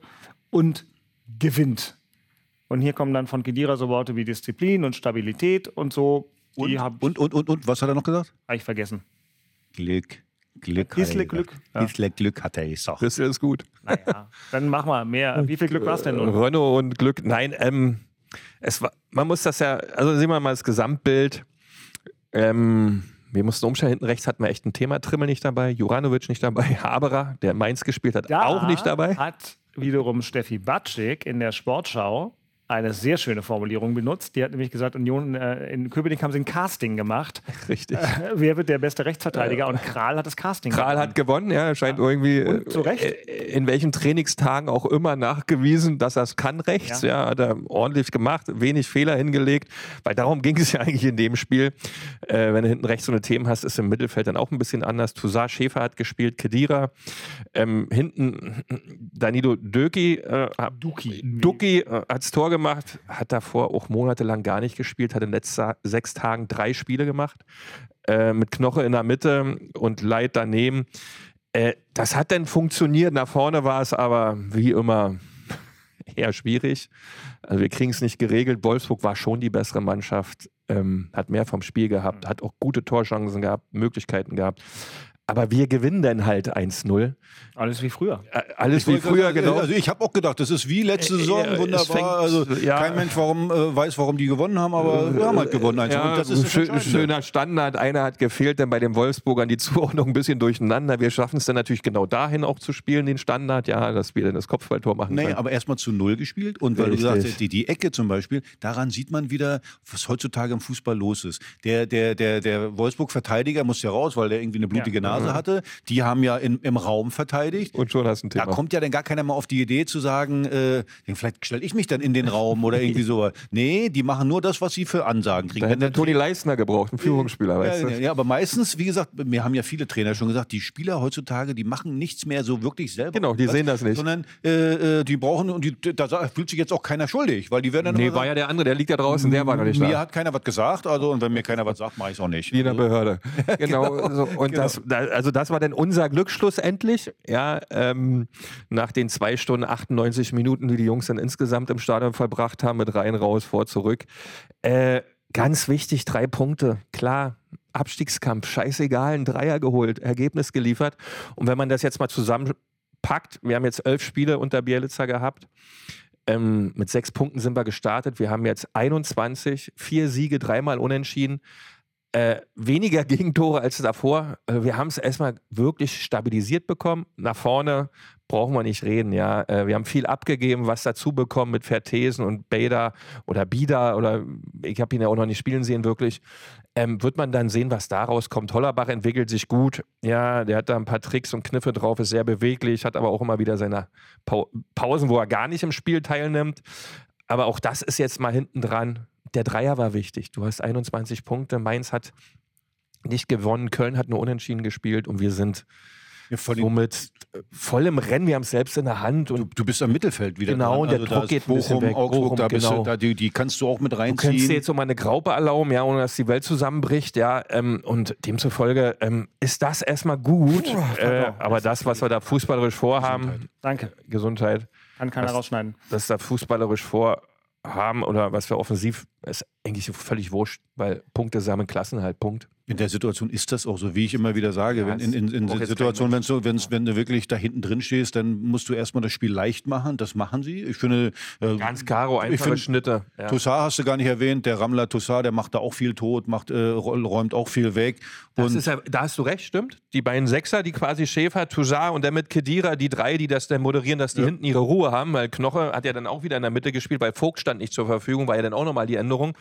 und gewinnt. Und hier kommen dann von Kedira so Worte wie Disziplin und Stabilität und so. Und, habe und, und, und, und, was hat er noch gesagt? hab ich vergessen. Glück. Glück. Er Glück, ja. Glück hat er gesagt. Das ist gut. Naja, dann mach mal mehr. Wie viel Glück war es denn nun? Renault und Glück. Nein, ähm, es war, man muss das ja, also sehen wir mal das Gesamtbild. Ähm, wir mussten umstellen, hinten rechts hatten wir echt ein Thema. Trimmel nicht dabei, Juranovic nicht dabei, Haberer, der in Mainz gespielt hat, Da auch nicht dabei. Hat wiederum Steffi Batschik in der Sportschau eine sehr schöne Formulierung benutzt. Die hat nämlich gesagt, Union äh, in Köpenick haben sie ein Casting gemacht. Richtig. Äh, wer wird der beste Rechtsverteidiger? Und Kral hat das Casting Kral gewonnen. hat gewonnen, ja, er scheint irgendwie Und zu Recht. äh, in welchen Trainingstagen auch immer nachgewiesen, dass er es kann rechts. Ja. Ja. hat er ordentlich gemacht, wenig Fehler hingelegt, weil darum ging es ja eigentlich in dem Spiel. Äh, wenn du hinten rechts so eine Themen hast, ist im Mittelfeld dann auch ein bisschen anders. Toussaint Schäfer hat gespielt, Kedira. Ähm, hinten Danilo Döki, äh, Duki. Duki äh, hat's Tor gemacht, hat davor auch monatelang gar nicht gespielt, hat in den letzten sechs Tagen drei Spiele gemacht, äh, mit Knoche in der Mitte und Leid daneben. Äh, das hat dann funktioniert, nach vorne war es aber wie immer eher schwierig. Also wir kriegen es nicht geregelt. Wolfsburg war schon die bessere Mannschaft, ähm, hat mehr vom Spiel gehabt, hat auch gute Torchancen gehabt, Möglichkeiten gehabt. Aber wir gewinnen dann halt 1-0. Alles wie früher. Äh, Alles Ich wie früher, sagen, genau. Also ich habe auch gedacht, das ist wie letzte Saison, äh, wunderbar. fängt- also ja. kein Mensch warum, äh, weiß, warum die gewonnen haben, aber wir haben halt gewonnen. eins. Ja, und das ist schön, schöner Standard. Einer hat gefehlt, denn bei den Wolfsburgern die Zuordnung ein bisschen durcheinander. Wir schaffen es dann natürlich genau dahin auch zu spielen, den Standard, ja, dass wir dann das Kopfballtor machen Nee, können. aber erstmal zu Null gespielt. Und weil du Richtig. gesagt hast, die, die Ecke zum Beispiel, daran sieht man wieder, was heutzutage im Fußball los ist. Der, der, der, der Wolfsburg-Verteidiger muss ja raus, weil der irgendwie eine blutige Nase hatte. Die haben ja in, im Raum verteidigt. Und schon hast du ein Da Thema. kommt ja dann gar keiner mal auf die Idee zu sagen, äh, vielleicht stelle ich mich dann in den Raum oder irgendwie so. Nee, die machen nur das, was sie für Ansagen kriegen. da hätte der Toni Leistner gebraucht, ein Führungsspieler, weißt ja, du? ja, ja, aber meistens, wie gesagt, mir haben ja viele Trainer schon gesagt, die Spieler heutzutage, die machen nichts mehr so wirklich selber. Genau, die Was? sehen das nicht. Sondern äh, äh, die brauchen, und die, da fühlt sich jetzt auch keiner schuldig, weil die werden dann Nee, war ja der andere, der liegt da draußen, der war noch nicht mir da. hat keiner was gesagt, also und wenn mir keiner was sagt, mache ich es auch nicht. Wie in der Also, Behörde. Genau. so, und das, da, also das war dann unser Glück schlussendlich. Ja, ähm, nach den zwei Stunden 98 Minuten, die die Jungs dann insgesamt im Stadion verbracht haben, mit rein, raus, vor, zurück. Äh, ganz wichtig, drei Punkte. Klar, Abstiegskampf, scheißegal, ein Dreier geholt, Ergebnis geliefert. Und wenn man das jetzt mal zusammenpackt, wir haben jetzt elf Spiele unter Bielitzer gehabt. Ähm, mit sechs Punkten sind wir gestartet. Wir haben jetzt 21, vier Siege, dreimal unentschieden. Äh, weniger Gegentore als davor. Äh, wir haben es erstmal wirklich stabilisiert bekommen. Nach vorne brauchen wir nicht reden, ja. Äh, wir haben viel abgegeben, was dazu bekommen mit Vertesen und Bader oder Bida oder ich habe ihn ja auch noch nicht spielen sehen, wirklich. Ähm, wird man dann sehen, was daraus kommt. Hollerbach entwickelt sich gut. Ja, der hat da ein paar Tricks und Kniffe drauf, ist sehr beweglich, hat aber auch immer wieder seine Pau Pausen, wo er gar nicht im Spiel teilnimmt. Aber auch das ist jetzt mal hinten dran. Der Dreier war wichtig. Du hast 21 Punkte. Mainz hat nicht gewonnen. Köln hat nur unentschieden gespielt und wir sind Ja, vor somit äh, voll im Rennen. Wir haben es selbst in der Hand und Du, du bist am Mittelfeld wieder. Genau, dran. und der da Druck ist geht ein bisschen weg. Augsburg, Bochum, da bist genau. du, da, die, die kannst du auch mit Du könntest dir reinziehen. jetzt so mal eine Graupe erlauben, ja, ohne dass die Welt zusammenbricht, ja. Ähm, und demzufolge ähm, ist das erstmal gut. äh, aber das, was wir da fußballerisch vorhaben, Danke. Gesundheit, Kann keiner Was- rausschneiden. was da fußballerisch vorhaben oder was wir offensiv, ist eigentlich völlig wurscht, weil Punkte sammeln Klassen halt Punkt. In der Situation ist das auch so, wie ich immer wieder sage. Ja, wenn, in in, in Situationen, kein wenn, so, wenn's, wenn du wirklich da hinten drin stehst, dann musst du erstmal das Spiel leicht machen. Das machen sie. Ich finde, äh, Ganz karo, einfache find- Schnitte. Ja. Toussaint hast du gar nicht erwähnt. Der Rammler Toussaint, der macht da auch viel tot, macht, äh, räumt auch viel weg. Das Und ist ja, da hast du recht, stimmt. Die beiden Sechser, die quasi Schäfer, Toussaint und dann mit Kedira, die drei, die das dann moderieren, dass die hinten ihre Ruhe haben, weil Knoche hat ja dann auch wieder in der Mitte gespielt, weil Vogt stand nicht zur Verfügung, war ja dann auch nochmal die Änderung.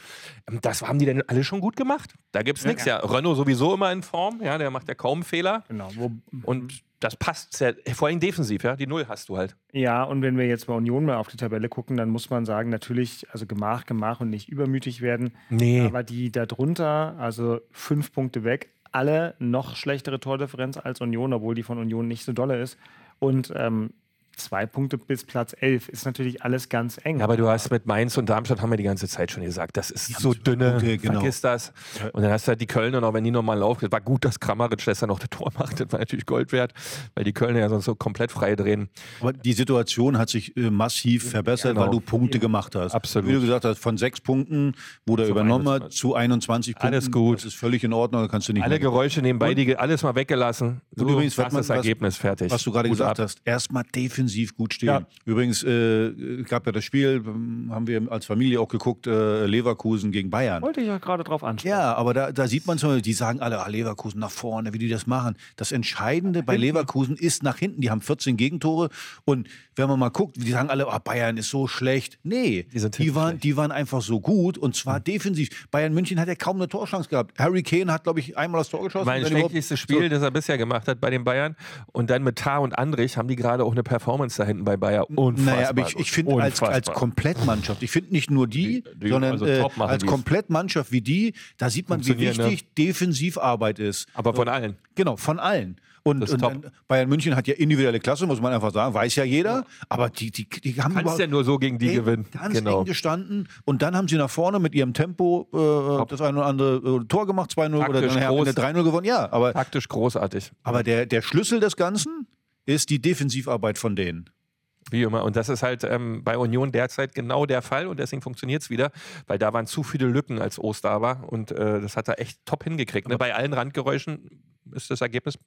Ähm, Das haben die dann alle schon gut gemacht. Da gibt's nichts. Ja, Renault sowieso immer in Form, ja, der macht ja kaum Fehler. Genau. Wo, Und das passt sehr, vor allem defensiv, ja. Die Null hast du halt. Ja, und wenn wir jetzt bei Union mal auf die Tabelle gucken, dann muss man sagen, natürlich, also Gemach, Gemach und nicht übermütig werden. Nee. Aber die da drunter, also fünf Punkte weg, alle noch schlechtere Tordifferenz als Union, obwohl die von Union nicht so dolle ist. Und ähm, zwei Punkte bis Platz elf ist natürlich alles ganz eng. Ja, aber du hast mit Mainz und Darmstadt haben wir die ganze Zeit schon gesagt, das ist so dünne, Punkte, genau. vergiss das. Und dann hast du halt die Kölner noch, wenn die nochmal laufen, war gut, dass Kramaric das dann noch das Tor macht, das war natürlich Gold wert, weil die Kölner ja sonst so komplett frei drehen. Aber die Situation hat sich äh, massiv verbessert, Genau. weil du Punkte gemacht hast. Absolut. Wie du gesagt hast, von sechs Punkten, wo der übernommen hat, 21. zu 21 Punkten. Alles gut. Das ist völlig in Ordnung, da kannst du nicht Alle Geräusche nebenbei, die alles mal weggelassen. Und übrigens, was das man- Ergebnis fertig. Was du gerade Gut gesagt ab. hast, erstmal defensiv gut stehen. Ja. Übrigens äh, gab ja das Spiel, haben wir als Familie auch geguckt, äh, Leverkusen gegen Bayern. Wollte ich ja gerade drauf ansprechen. Ja, aber da, da sieht man so, die sagen alle, ah, Leverkusen nach vorne, wie die das machen. Das Entscheidende bei Leverkusen ist nach hinten. Die haben 14 Gegentore und wenn man mal guckt, die sagen alle, ah, Bayern ist so schlecht. Nee, Die sind die, waren, schlecht. die waren einfach so gut und zwar defensiv. Bayern München hat ja kaum eine Torchance gehabt. Harry Kane hat, glaube ich, einmal das Tor geschossen. Mein schlechtestes Spiel, So. das er bisher gemacht hat bei den Bayern. Und dann mit Tar und Andrich haben die gerade auch eine Performance da hinten bei Bayern. Unfassbar. Naja, aber ich, ich finde als, als Komplettmannschaft, ich finde nicht nur die, Die- die- sondern also äh, als. Komplettmannschaft wie die, da sieht man, wie ne? wichtig Defensivarbeit ist. Aber von allen. Genau, von allen. Und, und Bayern München hat ja individuelle Klasse, muss man einfach sagen, weiß ja jeder. Aber die, die, die haben Kannst ja nur so gegen die ey, gewinnen. Ganz Genau. eng gestanden. Und dann haben sie nach vorne mit ihrem Tempo äh, das eine oder andere äh, Tor gemacht, 2-0 oder dann am Ende groß. 3-0 gewonnen. Ja, aber, Taktisch großartig. aber der, der Schlüssel des Ganzen ist die Defensivarbeit von denen. Wie immer. Und das ist halt ähm, bei Union derzeit genau der Fall und deswegen funktioniert es wieder, weil da waren zu viele Lücken, als Ost da war und äh, das hat er echt top hingekriegt. Ne? Bei allen Randgeräuschen ist das Ergebnis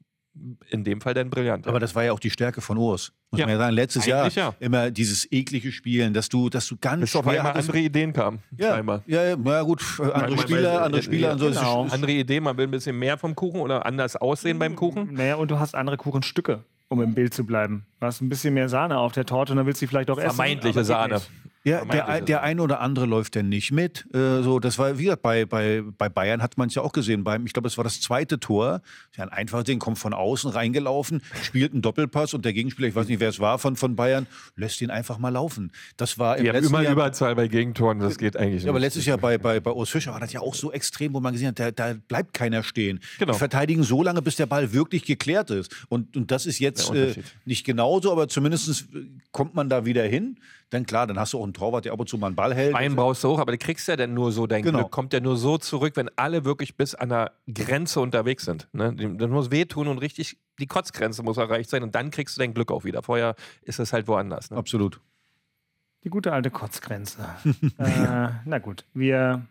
in dem Fall dann brillant. Aber das war ja auch die Stärke von Urs. Muss Ja. man ja sagen. Letztes Jahr Eigentlich ja. immer dieses eklige Spielen, dass du, dass du ganz bis auf schwer einmal hattest- andere Ideen kamen. ja, Scheinbar. ja, ja, na gut, andere Manchmal- Spieler, andere äh, Spieler und so. genau. Andere Ideen, man will ein bisschen mehr vom Kuchen oder anders aussehen beim Kuchen. Naja, und du hast andere Kuchenstücke, um im Bild zu bleiben. Du hast ein bisschen mehr Sahne auf der Torte und dann willst du die vielleicht auch essen. Vermeintliche aber geht Sahne. Ja, der, der ein oder andere läuft denn nicht mit. Äh, so, das war, wie gesagt, bei, bei, bei Bayern hat man es ja auch gesehen. Beim, ich glaube, es war das zweite Tor. Ja, ein einfaches Ding, kommt von außen reingelaufen, spielt einen Doppelpass und der Gegenspieler, ich weiß nicht, wer es war von, von Bayern, lässt ihn einfach mal laufen. Das war im Wir haben letzten immer Jahr. Überzahl bei Gegentoren, das geht eigentlich nicht. Ja, aber letztes Jahr bei, bei, bei Urs Fischer war das ja auch so extrem, wo man gesehen hat, da, da bleibt keiner stehen. Genau. Die verteidigen so lange, bis der Ball wirklich geklärt ist. Und, und das ist jetzt äh, nicht genauso, aber zumindest kommt man da wieder hin. Dann klar, dann hast du auch einen Torwart, der ab und zu mal einen Ball hält. Einen brauchst du hoch, aber du kriegst ja dann nur so dein Genau. Glück. Kommt ja nur so zurück, wenn alle wirklich bis an der Grenze unterwegs sind. Ne? Das muss wehtun und richtig, die Kotzgrenze muss erreicht sein und dann kriegst du dein Glück auch wieder. Vorher ist es halt woanders. Ne? Absolut. Die gute alte Kotzgrenze. äh, na gut, wir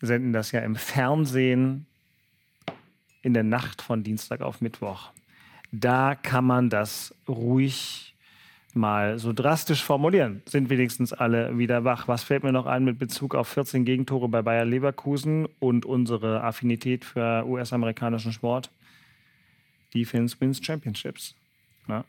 senden das ja im Fernsehen in der Nacht von Dienstag auf Mittwoch. Da kann man das ruhig mal so drastisch formulieren. Sind wenigstens alle wieder wach. Was fällt mir noch ein mit Bezug auf 14 Gegentore bei Bayer Leverkusen und unsere Affinität für US-amerikanischen Sport? Defense wins Championships. Ja.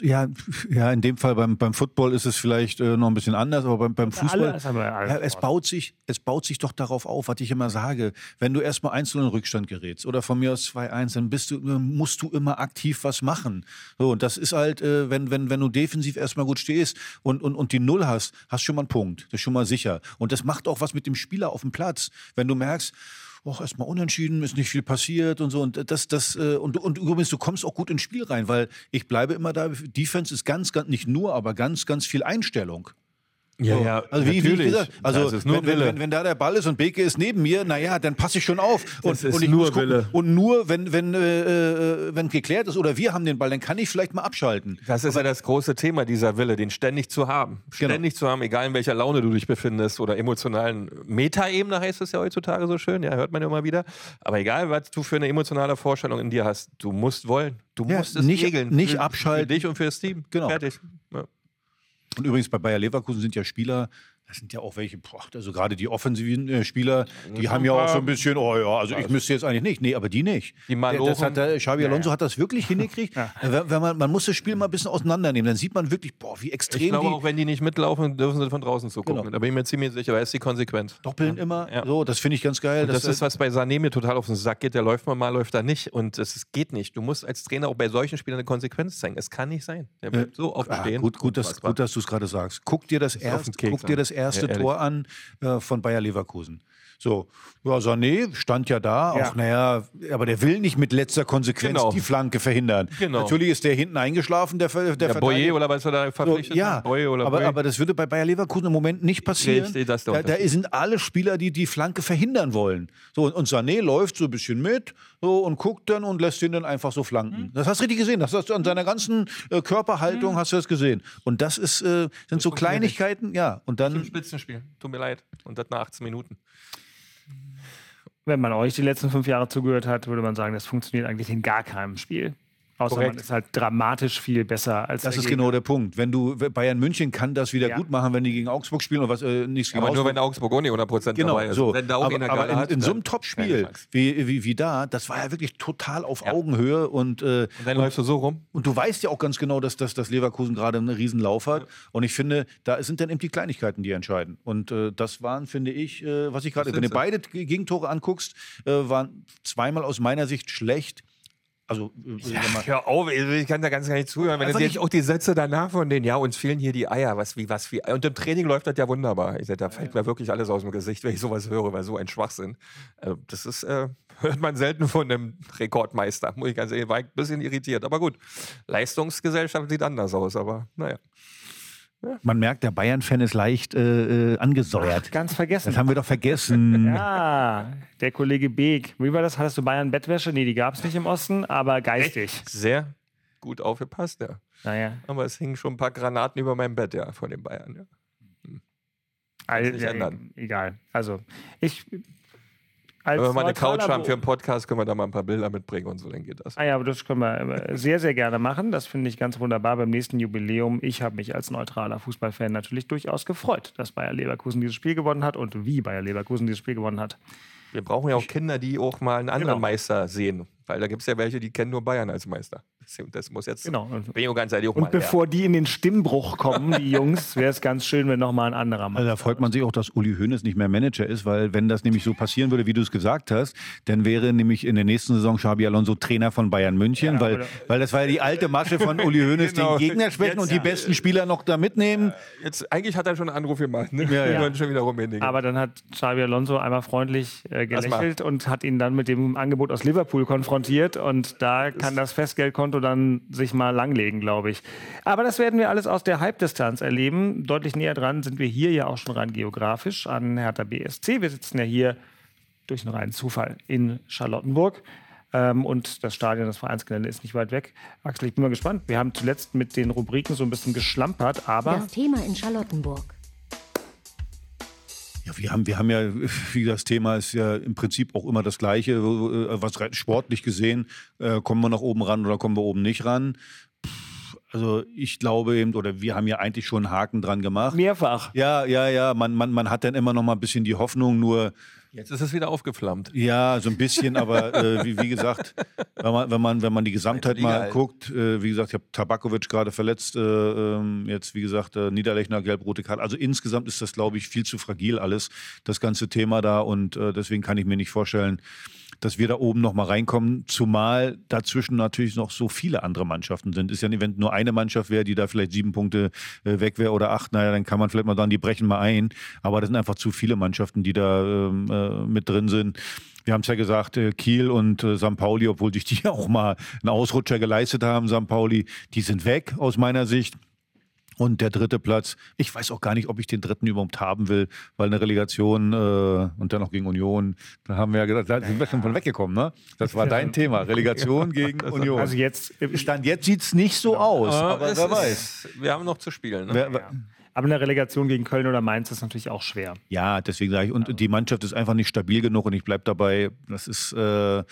Ja, ja, in dem Fall beim, beim Football ist es vielleicht äh, noch ein bisschen anders, aber beim, beim Fußball. Ja, es, baut sich, es baut sich doch darauf auf, was ich immer sage. Wenn du erstmal einzeln in Rückstand gerätst oder von mir aus 2-1, dann bist du, musst du immer aktiv was machen. So, und das ist halt, äh, wenn, wenn, wenn du defensiv erstmal gut stehst und, und, und die Null hast, hast schon mal einen Punkt. Das ist schon mal sicher. Und das macht auch was mit dem Spieler auf dem Platz. Wenn du merkst, auch erstmal unentschieden, ist nicht viel passiert und so. Und das, das, äh, und, und übrigens, du kommst auch gut ins Spiel rein, weil ich bleibe immer da, Defense ist ganz, ganz, nicht nur, aber ganz, ganz viel Einstellung. Ja, So. ja, also wie, wie ich natürlich. gesagt, also wenn, wenn, wenn, da der Ball ist und Beke ist neben mir, naja, dann passe ich schon auf. Und, und ich nur gucken, Wille. Und nur, wenn, wenn, äh, äh, wenn geklärt ist oder wir haben den Ball, dann kann ich vielleicht mal abschalten. Das ist ja das große Thema, dieser Wille, den ständig zu haben. Genau. Ständig zu haben, egal in welcher Laune du dich befindest oder emotionalen Metaebene heißt es ja heutzutage so schön, ja, hört man ja immer wieder. Aber egal, was du für eine emotionale Vorstellung in dir hast, du musst wollen. Du Ja, musst es nicht- regeln. nicht für, abschalten. Für dich und für das Team. Genau. Fertig. Ja. Und übrigens bei Bayer Leverkusen sind ja Spieler, das sind ja auch welche, boah, also gerade die offensiven äh, Spieler, die haben ja auch so ein bisschen, oh ja, also ich müsste jetzt eigentlich nicht. Nee, aber die nicht. Die Der- das Malochen. hat der, Xabi Alonso hat das wirklich hingekriegt. Äh, Wenn, wenn man, man muss das Spiel mal ein bisschen auseinandernehmen, dann sieht man wirklich, boah, wie Ich extrem glaube, die auch wenn die nicht mitlaufen, dürfen sie von draußen zugucken. Genau. Da bin ich mir ziemlich sicher, weil es die Konsequenz. doppeln immer. Ja. So, das finde ich ganz geil. Und das, ist, was bei Sané mir total auf den Sack geht. Der läuft mal, mal läuft er nicht. Und es geht nicht. Du musst als Trainer auch bei solchen Spielern eine Konsequenz zeigen. Es kann nicht sein. Der bleibt so oft Ah, gut, gut, dass, Unfassbar. gut, dass du es gerade sagst. Guck dir das, auf erst, guck dir das erste Ja. Tor an äh, von Bayer Leverkusen. So, ja, Sané stand ja da, Ja. auch naja, aber der will nicht mit letzter Konsequenz Genau. die Flanke verhindern. Genau. Natürlich ist der hinten eingeschlafen, der, der Verteidiger. Boyer oder was er da So, verpflichtet ja, hat? Boye oder aber, Boye? aber das würde bei Bayer Leverkusen im Moment nicht passieren. Richtig, das da, da sind alle Spieler, die die Flanke verhindern wollen. So, und, und Sané läuft so ein bisschen mit so, und guckt dann und lässt ihn dann einfach so flanken. Mhm. Das hast du richtig gesehen. Das hast du an seiner ganzen äh, Körperhaltung hast du das gesehen. Und das ist, äh, sind so Kleinigkeiten, ja. Und dann, Spitzenspiel. Tut mir leid. Und das nach 18 Minuten. Wenn man euch die letzten fünf Jahre zugehört hat, würde man sagen, das funktioniert eigentlich in gar keinem Spiel. Außer Korrekt. man ist halt dramatisch viel besser als das der ist Gegner. genau der Punkt. Wenn du Bayern München kann das wieder Ja. gut machen, wenn die gegen Augsburg spielen oder was äh, nichts gegen Aber nur wenn Augsburg auch nicht 100% Genau, dabei ist. so. Wenn da auch aber einer aber in, hat, in so einem Topspiel wie, wie, wie da, das war ja wirklich total auf Ja. Augenhöhe und, äh, Und dann läufst du so rum. und du weißt ja auch ganz genau, dass, dass, dass Leverkusen gerade einen riesen Lauf hat. Und ich finde, da sind dann eben die Kleinigkeiten, die entscheiden. Und äh, das waren, finde ich, äh, was ich gerade, wenn du beide Gegentore anguckst, äh, waren zweimal aus meiner Sicht schlecht. Also, äh, mal, Hör auf, ich kann da ganz gar nicht zuhören. Wenn du jetzt auch die Sätze danach von denen, ja, uns fehlen hier die Eier, was wie, was wie. Und im Training läuft das ja wunderbar. Ich sag, da fällt mir wirklich alles aus dem Gesicht, wenn ich sowas höre, weil so ein Schwachsinn. Also, das ist, äh, hört man selten von einem Rekordmeister, muss ich ganz ehrlich, war ein bisschen irritiert. Aber gut, Leistungsgesellschaft sieht anders aus, aber naja. Man merkt, der Bayern-Fan ist leicht äh, äh, angesäuert. Ganz vergessen. Das haben wir doch vergessen. Ja, der Kollege Beek. Wie war das? Hattest du Bayern-Bettwäsche? Nee, die gab es nicht im Osten, aber geistig. Sehr gut aufgepasst, ja. Naja. Aber es hingen schon ein paar Granaten über meinem Bett, ja, von den Bayern, ja. All, nicht ja, ändern. egal. Also, ich. Als Wenn wir mal eine Couch haben für einen Podcast, können wir da mal ein paar Bilder mitbringen und so, dann geht das. Ah ja, aber das können wir äh, sehr, sehr gerne machen. Das finde ich ganz wunderbar beim nächsten Jubiläum. Ich habe mich als neutraler Fußballfan natürlich durchaus gefreut, dass Bayer Leverkusen dieses Spiel gewonnen hat und wie Bayer Leverkusen dieses Spiel gewonnen hat. Wir brauchen ja auch Kinder, die auch mal einen anderen Genau. Meister sehen. Weil da gibt es ja welche, die kennen nur Bayern als Meister. Das, muss jetzt. Genau. Und, Bin ich auch ganz ehrlich auch mal und bevor die in den Stimmbruch kommen, die Jungs, wäre es ganz schön, wenn noch mal ein anderer macht. Also da freut man sich auch, dass Uli Hoeneß nicht mehr Manager ist, weil wenn das nämlich so passieren würde, wie du es gesagt hast, dann wäre nämlich in der nächsten Saison Xabi Alonso Trainer von Bayern München, Ja, weil, weil das war ja die alte Masche von Uli Hoeneß, Genau. den Gegner schwächen Jetzt- und die besten Spieler noch da mitnehmen. Ja. Jetzt, eigentlich hat er schon einen Anruf gemacht. Ne? Ja, Wir ja. wollen schon wieder rumhändigen. Aber dann hat Xabi Alonso einmal freundlich äh, gelächelt und hat ihn dann mit dem Angebot aus Liverpool konfrontiert. Und da kann das Festgeldkonto dann sich mal langlegen, glaube ich. Aber das werden wir alles aus der Halbdistanz erleben. Deutlich näher dran sind wir hier ja auch schon rein geografisch an Hertha BSC. Wir sitzen ja hier durch einen reinen Zufall in Charlottenburg. Ähm, und das Stadion, das Vereinsgelände ist nicht weit weg. Axel, ich bin mal gespannt. Wir haben zuletzt mit den Rubriken so ein bisschen geschlampert, aber Das Thema in Charlottenburg. Ja, wir haben, wir haben ja, wie das Thema ist ja im Prinzip auch immer das Gleiche. Wo- Was sportlich gesehen, äh, kommen wir nach oben ran oder kommen wir oben nicht ran? Also ich glaube eben, oder wir haben ja eigentlich schon einen Haken dran gemacht. mehrfach. Ja, ja, ja, man, man, man hat dann immer noch mal ein bisschen die Hoffnung, nur Jetzt ist es wieder aufgeflammt. Ja, so ein bisschen, aber äh, wie, wie gesagt, wenn man, wenn man, wenn man die Gesamtheit mal halt. guckt, äh, wie gesagt, ich habe Tabakovic gerade verletzt, äh, ähm, jetzt wie gesagt, äh, Niederlechner, gelb-rote Karte. Also insgesamt ist das, glaube ich, viel zu fragil alles, das ganze Thema da und äh, deswegen kann ich mir nicht vorstellen, dass wir da oben noch mal reinkommen, zumal dazwischen natürlich noch so viele andere Mannschaften sind. Ist ja nicht, wenn nur eine Mannschaft wäre, die da vielleicht sieben Punkte äh, weg wäre oder acht, naja, dann kann man vielleicht mal sagen, die brechen mal ein. Aber das sind einfach zu viele Mannschaften, die da ähm, äh, mit drin sind. Wir haben es ja gesagt, äh, Kiel und äh, St. Pauli, obwohl sich die auch mal einen Ausrutscher geleistet haben, St. Pauli, die sind weg aus meiner Sicht. Und der dritte Platz, ich weiß auch gar nicht, ob ich den dritten überhaupt haben will, weil eine Relegation äh, und dann noch gegen Union, da haben wir ja gesagt, da sind wir schon von weggekommen, ne? Das war dein Thema, Relegation gegen Union. Also jetzt, Stand jetzt sieht es nicht so aus, aber wer ist- weiß. Wir haben noch zu spielen. Ne? Wer, wer, aber eine Relegation gegen Köln oder Mainz ist natürlich auch schwer. Ja, deswegen sage ich, und die Mannschaft ist einfach nicht stabil genug und ich bleibe dabei, das ist, äh,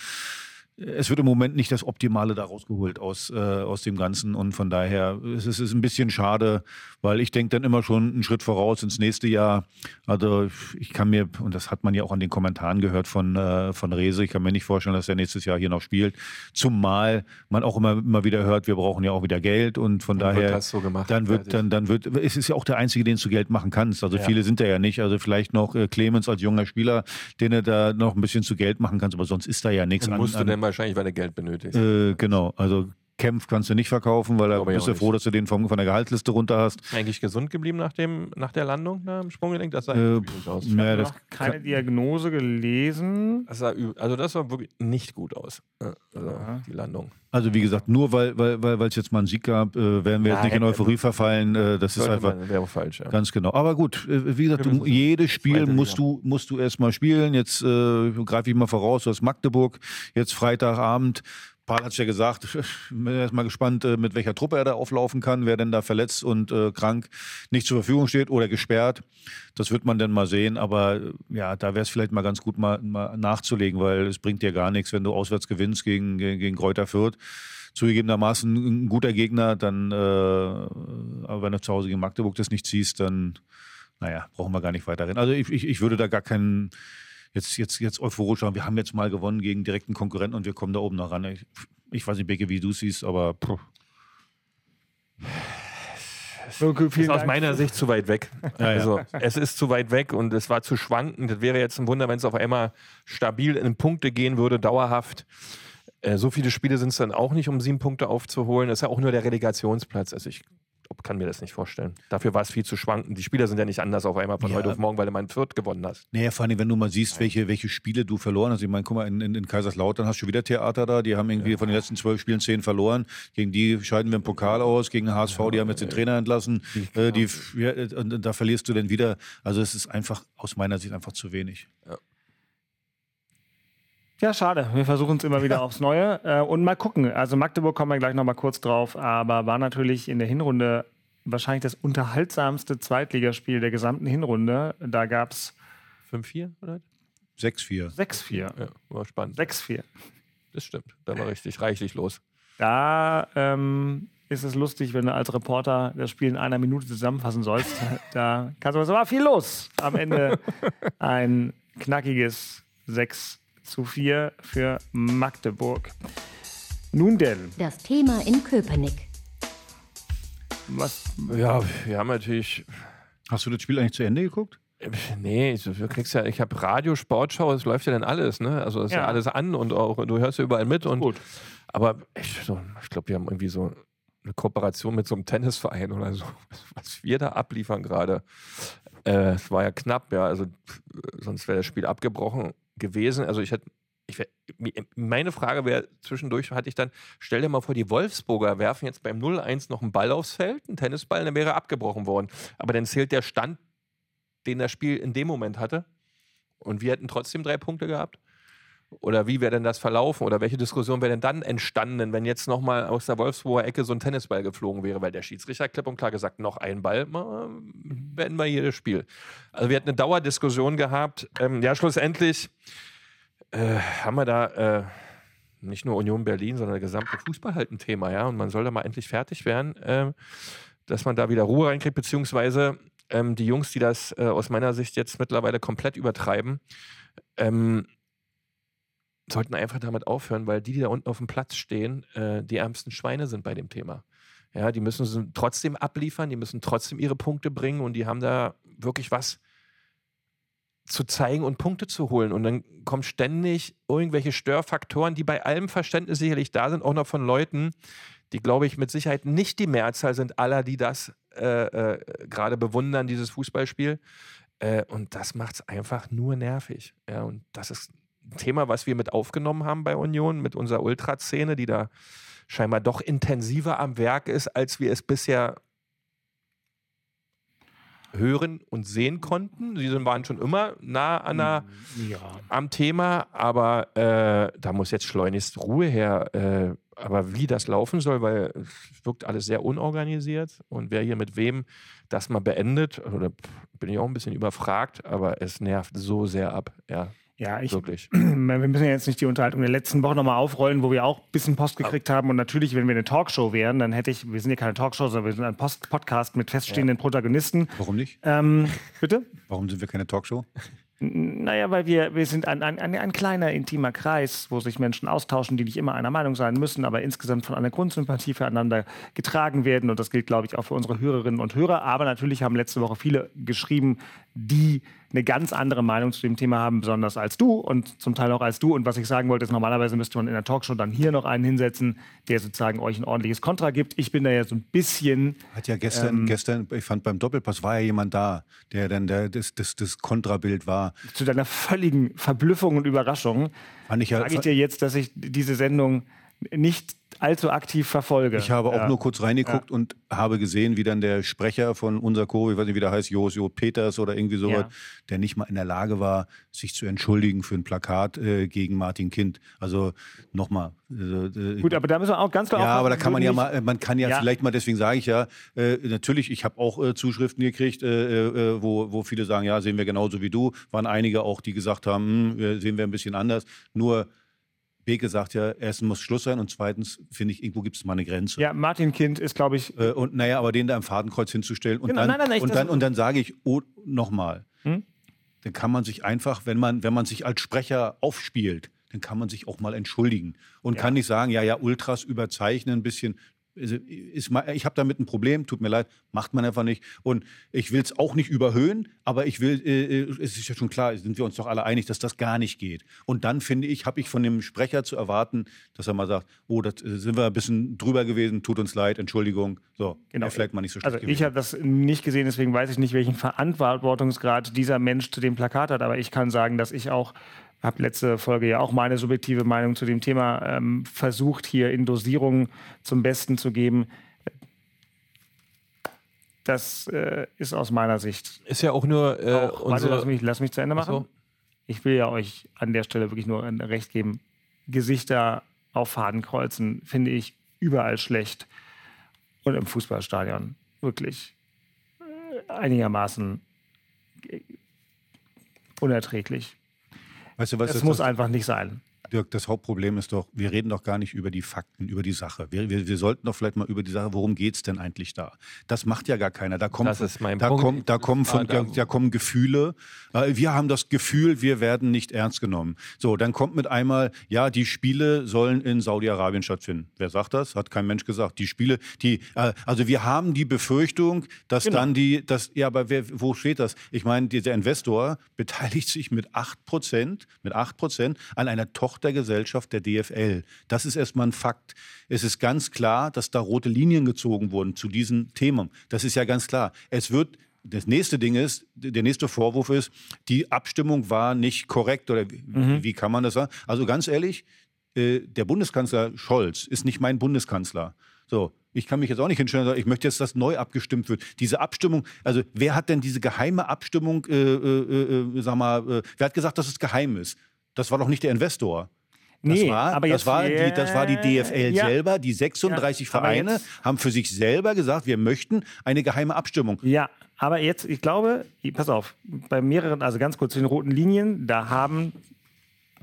es wird im Moment nicht das Optimale da rausgeholt aus, äh, aus dem Ganzen und von daher es ist es ein bisschen schade, weil ich denke dann immer schon einen Schritt voraus ins nächste Jahr. Also ich kann mir, und das hat man ja auch an den Kommentaren gehört von, äh, von Rese, ich kann mir nicht vorstellen, dass er nächstes Jahr hier noch spielt, zumal man auch immer, immer wieder hört, wir brauchen ja auch wieder Geld und von wird daher, das so gemacht, dann wird, dann, dann wird, es ist ja auch der Einzige, den du Geld machen kannst. Also viele sind da ja nicht. Also vielleicht noch äh, Clemens als junger Spieler, den du da noch ein bisschen zu Geld machen kannst, aber sonst ist da ja nichts Und an. musst du an denn wahrscheinlich, weil du Geld benötigst. äh, genau, also Kempf kannst du nicht verkaufen, weil da ich bist du froh, dass du den vom, von der Gehaltsliste runter hast. eigentlich gesund geblieben nach, dem, nach der Landung da im Sprunggelenk? Das sah Äh, übel aus. Ja, das noch keine Diagnose gelesen. Das sah. Also das sah wirklich nicht gut aus. äh, Also Ja. die Landung. Also wie gesagt, nur weil weil weil weil es jetzt mal einen Sieg gab, äh, werden wir Ja, jetzt nicht in Euphorie verfallen. Äh, das ist einfach man- wäre falsch. Ja. ganz genau. Aber gut, äh, wie gesagt, du, jedes Spiel musst du musst du erstmal spielen. Jetzt äh, greife ich mal voraus, du hast Magdeburg jetzt Freitagabend. Paul hat ja gesagt, bin erstmal gespannt, äh, mit welcher Truppe er da auflaufen kann, wer denn da verletzt und äh, krank nicht zur Verfügung steht oder gesperrt. Das wird man dann mal sehen. Aber äh, ja, da wäre es vielleicht mal ganz gut, mal, mal nachzulegen, weil es bringt dir gar nichts, wenn du auswärts gewinnst gegen, gegen, gegen Kräuter Fürth. Zugegebenermaßen ein guter Gegner, dann, äh, aber wenn du zu Hause gegen Magdeburg das nicht ziehst, dann, naja, brauchen wir gar nicht weiterreden. Also ich, ich, ich würde da gar keinen, jetzt, jetzt, jetzt euphorisch sagen, wir haben jetzt mal gewonnen gegen direkten Konkurrenten und wir kommen da oben noch ran. Ich, ich weiß nicht, Beke, wie du siehst, aber puh. Okay, ist aus meiner Sicht zu weit weg. Ja, ja. Also es ist zu weit weg und es war zu schwankend. Das wäre jetzt ein Wunder, wenn es auf einmal stabil in Punkte gehen würde, dauerhaft. Äh, so viele Spiele sind es dann auch nicht, um sieben Punkte aufzuholen. Das ist ja auch nur der Relegationsplatz. Also ich kann mir das nicht vorstellen. Dafür war es viel zu schwanken. Die Spieler sind ja nicht anders auf einmal von Ja. heute auf morgen, weil du mal einen Viert gewonnen hast. Naja, vor allem, wenn du mal siehst, welche, welche Spiele du verloren hast. Ich meine, guck mal, in, in, in Kaiserslautern hast du wieder Theater da. Die haben irgendwie von den letzten zwölf Spielen zehn verloren. Gegen die scheiden wir im Pokal aus. Gegen den HSV, die haben jetzt den Trainer entlassen. Äh, die, ja, äh, und da verlierst du dann wieder. Also es ist einfach, aus meiner Sicht, einfach zu wenig. Ja, schade. Wir versuchen es immer wieder aufs Neue. Äh, und mal gucken. Also Magdeburg kommen wir gleich noch mal kurz drauf, aber war natürlich in der Hinrunde wahrscheinlich das unterhaltsamste Zweitligaspiel der gesamten Hinrunde. Da gab es 5-4 oder? 6-4. 6-4. Ja, war spannend. 6-4. Das stimmt. Da war richtig reichlich los. Da ähm, ist es lustig, wenn du als Reporter das Spiel in einer Minute zusammenfassen sollst. Da kannst du, es war viel los. Am Ende ein knackiges 6 zu 4 für Magdeburg. Nun denn, Das Thema in Köpenick. was Ja, wir haben natürlich Hast du das Spiel eigentlich zu Ende geguckt? Nee, ich- du kriegst ja, ich habe Radio, Sportschau, es läuft ja dann alles, ne? Also es ist ja. Ja. alles an und auch du hörst ja überall mit und gut. aber ich, so, ich glaube, wir haben irgendwie so eine Kooperation mit so einem Tennisverein oder so, was wir da abliefern gerade. Äh, es war ja knapp, ja, also pff, sonst wäre das Spiel abgebrochen gewesen. Also ich hätte ich wär, meine Frage wäre, zwischendurch hatte ich dann, stell dir mal vor, die Wolfsburger werfen jetzt beim 0-1 noch einen Ball aufs Feld, einen Tennisball, dann wäre abgebrochen worden. Aber dann zählt der Stand, den das Spiel in dem Moment hatte. Und wir hätten trotzdem drei Punkte gehabt. Oder wie wäre denn das verlaufen? Oder welche Diskussion wäre denn dann entstanden, wenn jetzt nochmal aus der Wolfsburger Ecke so ein Tennisball geflogen wäre? Weil der Schiedsrichter klipp und klar gesagt, noch ein Ball, mal, beenden wir jedes Spiel. Also wir hatten eine Dauerdiskussion gehabt. Ähm, ja, schlussendlich äh, haben wir da äh, nicht nur Union Berlin, sondern der gesamte Fußball halt ein Thema, ja. Und man soll da mal endlich fertig werden, äh, dass man da wieder Ruhe reinkriegt, beziehungsweise ähm, die Jungs, die das äh, aus meiner Sicht jetzt mittlerweile komplett übertreiben, ähm, sollten einfach damit aufhören, weil die, die da unten auf dem Platz stehen, äh, die ärmsten Schweine sind bei dem Thema. Ja, die müssen trotzdem abliefern, die müssen trotzdem ihre Punkte bringen und die haben da wirklich was zu zeigen und Punkte zu holen. Und dann kommen ständig irgendwelche Störfaktoren, die bei allem Verständnis sicherlich da sind, auch noch von Leuten, die, glaube ich, mit Sicherheit nicht die Mehrzahl sind aller, die das äh, äh, gerade bewundern, dieses Fußballspiel. Äh, und das macht es einfach nur nervig. Ja, und das ist Thema, was wir mit aufgenommen haben bei Union, mit unserer Ultraszene, die da scheinbar doch intensiver am Werk ist, als wir es bisher hören und sehen konnten. Sie waren schon immer nah an der, Ja. am Thema, aber äh, da muss jetzt schleunigst Ruhe her. Äh, aber wie das laufen soll, weil es wirkt alles sehr unorganisiert und wer hier mit wem das mal beendet, oder bin ich auch ein bisschen überfragt, aber es nervt so sehr ab. Ja, Ja, ich, wirklich. wir müssen ja jetzt nicht die Unterhaltung der letzten Woche nochmal aufrollen, wo wir auch ein bisschen Post gekriegt haben. Und natürlich, wenn wir eine Talkshow wären, dann hätte ich, wir sind ja keine Talkshow, sondern wir sind ein Post Podcast mit feststehenden Protagonisten. Warum nicht? Ähm, bitte? Warum sind wir keine Talkshow? Naja, weil wir, wir sind ein, ein, ein, ein kleiner, intimer Kreis, wo sich Menschen austauschen, die nicht immer einer Meinung sein müssen, aber insgesamt von einer Grundsympathie füreinander getragen werden. Und das gilt, glaube ich, auch für unsere Hörerinnen und Hörer. Aber natürlich haben letzte Woche viele geschrieben, die eine ganz andere Meinung zu dem Thema haben, besonders als du und zum Teil auch als du. Und was ich sagen wollte, ist, normalerweise müsste man in der Talkshow dann hier noch einen hinsetzen, der sozusagen euch ein ordentliches Kontra gibt. Ich bin da ja so ein bisschen Hat ja gestern, gestern, ich fand beim Doppelpass war ja jemand da, der dann der, das, das, das Kontrabild war. zu deiner völligen Verblüffung und Überraschung. Fand ich ja, sage ich dir jetzt, dass ich diese Sendung nicht allzu aktiv verfolge. Ich habe auch Ja. nur kurz reingeguckt und habe gesehen, wie dann der Sprecher von unser Chor, ich weiß nicht, wie der heißt, Jos Jo Peters oder irgendwie sowas, Ja. der nicht mal in der Lage war, sich zu entschuldigen für ein Plakat äh, gegen Martin Kind. Also nochmal. Äh, Gut, aber da müssen wir auch ganz klar ja, aber da kann man ja mal, äh, man kann ja, Ja. vielleicht mal, deswegen sage ich ja, äh, natürlich, ich habe auch äh, Zuschriften gekriegt, äh, wo, wo viele sagen, ja, sehen wir genauso wie du. Waren einige auch, die gesagt haben, hm, sehen wir ein bisschen anders. Nur Beke sagt ja, erstens muss Schluss sein und zweitens finde ich, irgendwo gibt es mal eine Grenze. Ja, Martin Kind ist, glaube ich, Äh, und naja, aber den da im Fadenkreuz hinzustellen und Genau, dann, nein, nein, und dann und dann sage ich, oh, nochmal, Hm? dann kann man sich einfach, wenn man, wenn man sich als Sprecher aufspielt, dann kann man sich auch mal entschuldigen und kann nicht sagen, ja, ja, Ultras überzeichnen ein bisschen. Also, Ist ich habe damit ein Problem, tut mir leid, macht man einfach nicht. Und ich will es auch nicht überhöhen, aber ich will, äh, äh, es ist ja schon klar, sind wir uns doch alle einig, dass das gar nicht geht. Und dann finde ich, habe ich von dem Sprecher zu erwarten, dass er mal sagt, oh, das äh, sind wir ein bisschen drüber gewesen, tut uns leid, Entschuldigung. So, Genau. vielleicht mal nicht so schlecht Also ich gewesen. habe das nicht gesehen, deswegen weiß ich nicht, welchen Verantwortungsgrad dieser Mensch zu dem Plakat hat. Aber ich kann sagen, dass ich auch, habe letzte Folge ja auch meine subjektive Meinung zu dem Thema ähm, versucht, hier in Dosierung zum Besten zu geben. Das äh, ist aus meiner Sicht Ist ja auch nur äh, auch, warte, lass mich, lass mich zu Ende machen. so. Ich will ja euch an der Stelle wirklich nur ein Recht geben. Gesichter auf Fadenkreuzen finde ich überall schlecht. Und im Fußballstadion wirklich äh, einigermaßen äh, unerträglich. Weißt du, was Es das- muss das- einfach nicht sein. Dirk, das Hauptproblem ist doch, wir reden doch gar nicht über die Fakten, über die Sache. Wir, wir, wir sollten doch vielleicht mal über die Sache, worum geht es denn eigentlich da? Das macht ja gar keiner. Da kommt, Das ist mein da Punkt. Kommt, da, kommen von, Ah, da- da, kommen Gefühle. Äh, Wir haben das Gefühl, wir werden nicht ernst genommen. So, dann kommt mit einmal, ja, die Spiele sollen in Saudi-Arabien stattfinden. Wer sagt das? Hat kein Mensch gesagt. Die Spiele, die, äh, also wir haben die Befürchtung, dass Genau. dann die, das, ja, aber wer, wo steht das? Ich meine, dieser Investor beteiligt sich mit 8 Prozent, mit 8 Prozent an einer Tochtergesellschaft der DFL. Das ist erstmal ein Fakt. Es ist ganz klar, dass da rote Linien gezogen wurden zu diesem Thema. Das ist ja ganz klar. Es wird das nächste Ding ist, der nächste Vorwurf ist, die Abstimmung war nicht korrekt oder wie, Mhm. wie kann man das sagen? Also ganz ehrlich, äh, der Bundeskanzler Scholz ist nicht mein Bundeskanzler. So, ich kann mich jetzt auch nicht hinstellen und sagen, ich möchte jetzt, dass neu abgestimmt wird. Diese Abstimmung, also wer hat denn diese geheime Abstimmung, äh, äh, äh, sag mal, äh, wer hat gesagt, dass es geheim ist? Das war doch nicht der Investor. Das, Nee, war, aber das, war die, das war die DFL Ja. selber. Die 36 Ja, Vereine haben für sich selber gesagt, wir möchten eine geheime Abstimmung. Ja, aber jetzt, ich glaube, pass auf, bei mehreren, also ganz kurz zu den roten Linien, da haben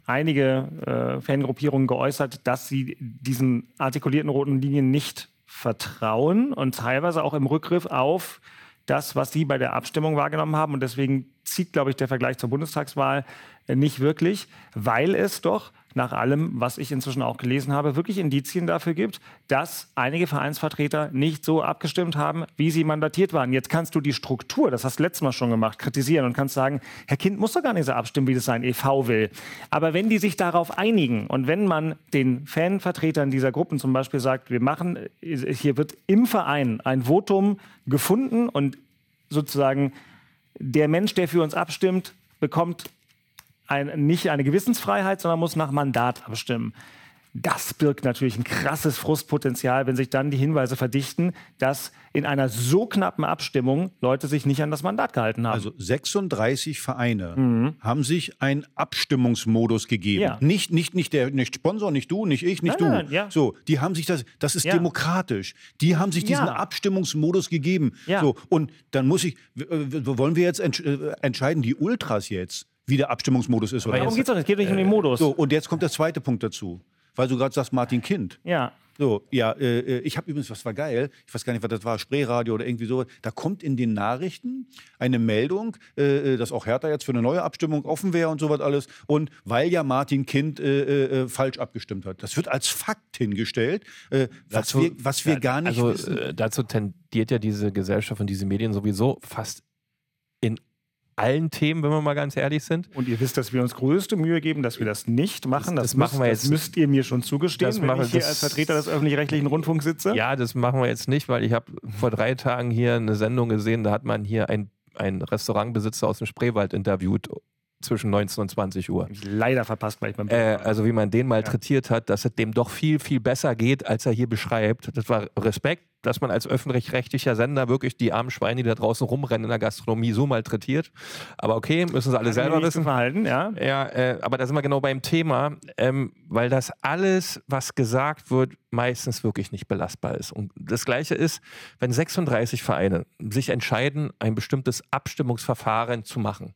einige äh, Fangruppierungen geäußert, dass sie diesen artikulierten roten Linien nicht vertrauen und teilweise auch im Rückgriff auf das, was sie bei der Abstimmung wahrgenommen haben. Und deswegen zieht, glaube ich, der Vergleich zur Bundestagswahl äh, nicht wirklich, weil es doch nach allem, was ich inzwischen auch gelesen habe, wirklich Indizien dafür gibt, dass einige Vereinsvertreter nicht so abgestimmt haben, wie sie mandatiert waren. Jetzt kannst du die Struktur, das hast du letztes Mal schon gemacht, kritisieren und kannst sagen, Herr Kind muss doch gar nicht so abstimmen, wie das sein EV will. Aber wenn die sich darauf einigen und wenn man den Fanvertretern dieser Gruppen zum Beispiel sagt, wir machen, hier wird im Verein ein Votum gefunden und sozusagen der Mensch, der für uns abstimmt, bekommt ein, nicht eine Gewissensfreiheit, sondern muss nach Mandat abstimmen. Das birgt natürlich ein krasses Frustpotenzial, wenn sich dann die Hinweise verdichten, dass in einer so knappen Abstimmung Leute sich nicht an das Mandat gehalten haben. Also 36 Vereine mhm. haben sich einen Abstimmungsmodus gegeben. Ja. Nicht, nicht, nicht der nicht Sponsor, nicht du, nicht ich, nicht nein, du. Nein, ja. So, die haben sich das, das ist ja. demokratisch. Die haben sich diesen Abstimmungsmodus gegeben. So, und dann muss ich, wollen wir jetzt äh, entscheiden, die Ultras jetzt? Wie der Abstimmungsmodus ist. Aber darum geht es doch, es geht nicht um den Modus. So, und jetzt kommt der zweite Punkt dazu. Weil du gerade sagst, Martin Kind. Ja. So, ja, äh, äh ich habe übrigens, was war geil, ich weiß gar nicht, was das war, Spreeradio oder irgendwie so, da kommt in den Nachrichten eine Meldung, äh, äh dass auch Hertha jetzt für eine neue Abstimmung offen wäre und sowas alles. Und weil ja Martin Kind äh, äh, falsch abgestimmt hat. Das wird als Fakt hingestellt, was, dazu, wir, was wir gar nicht also, wissen. dazu tendiert ja diese Gesellschaft und diese Medien sowieso fast in allen Themen, wenn wir mal ganz ehrlich sind. Und ihr wisst, dass wir uns größte Mühe geben, dass wir das nicht machen. Das, das müsst, machen wir jetzt. Das müsst ihr mir schon zugestehen, das wenn machen, ich hier als Vertreter des öffentlich-rechtlichen Rundfunks sitze. Ja, das machen wir jetzt nicht, weil ich habe vor drei Tagen hier eine Sendung gesehen, da hat man hier ein ein Restaurantbesitzer aus dem Spreewald interviewt zwischen 19 und 20 Uhr. Leider verpasst, weil ich beim äh, Also wie man den malträtiert ja. hat, dass es dem doch viel, viel besser geht, als er hier beschreibt. Das war Respekt, dass man als öffentlich-rechtlicher Sender wirklich die armen Schweine, die da draußen rumrennen in der Gastronomie, so malträtiert. Aber okay, müssen sie alle selber wissen. Verhalten, ja. Ja, äh, aber da sind wir genau beim Thema, ähm, weil das alles, was gesagt wird, meistens wirklich nicht belastbar ist. Und das Gleiche ist, wenn 36 Vereine sich entscheiden, ein bestimmtes Abstimmungsverfahren zu machen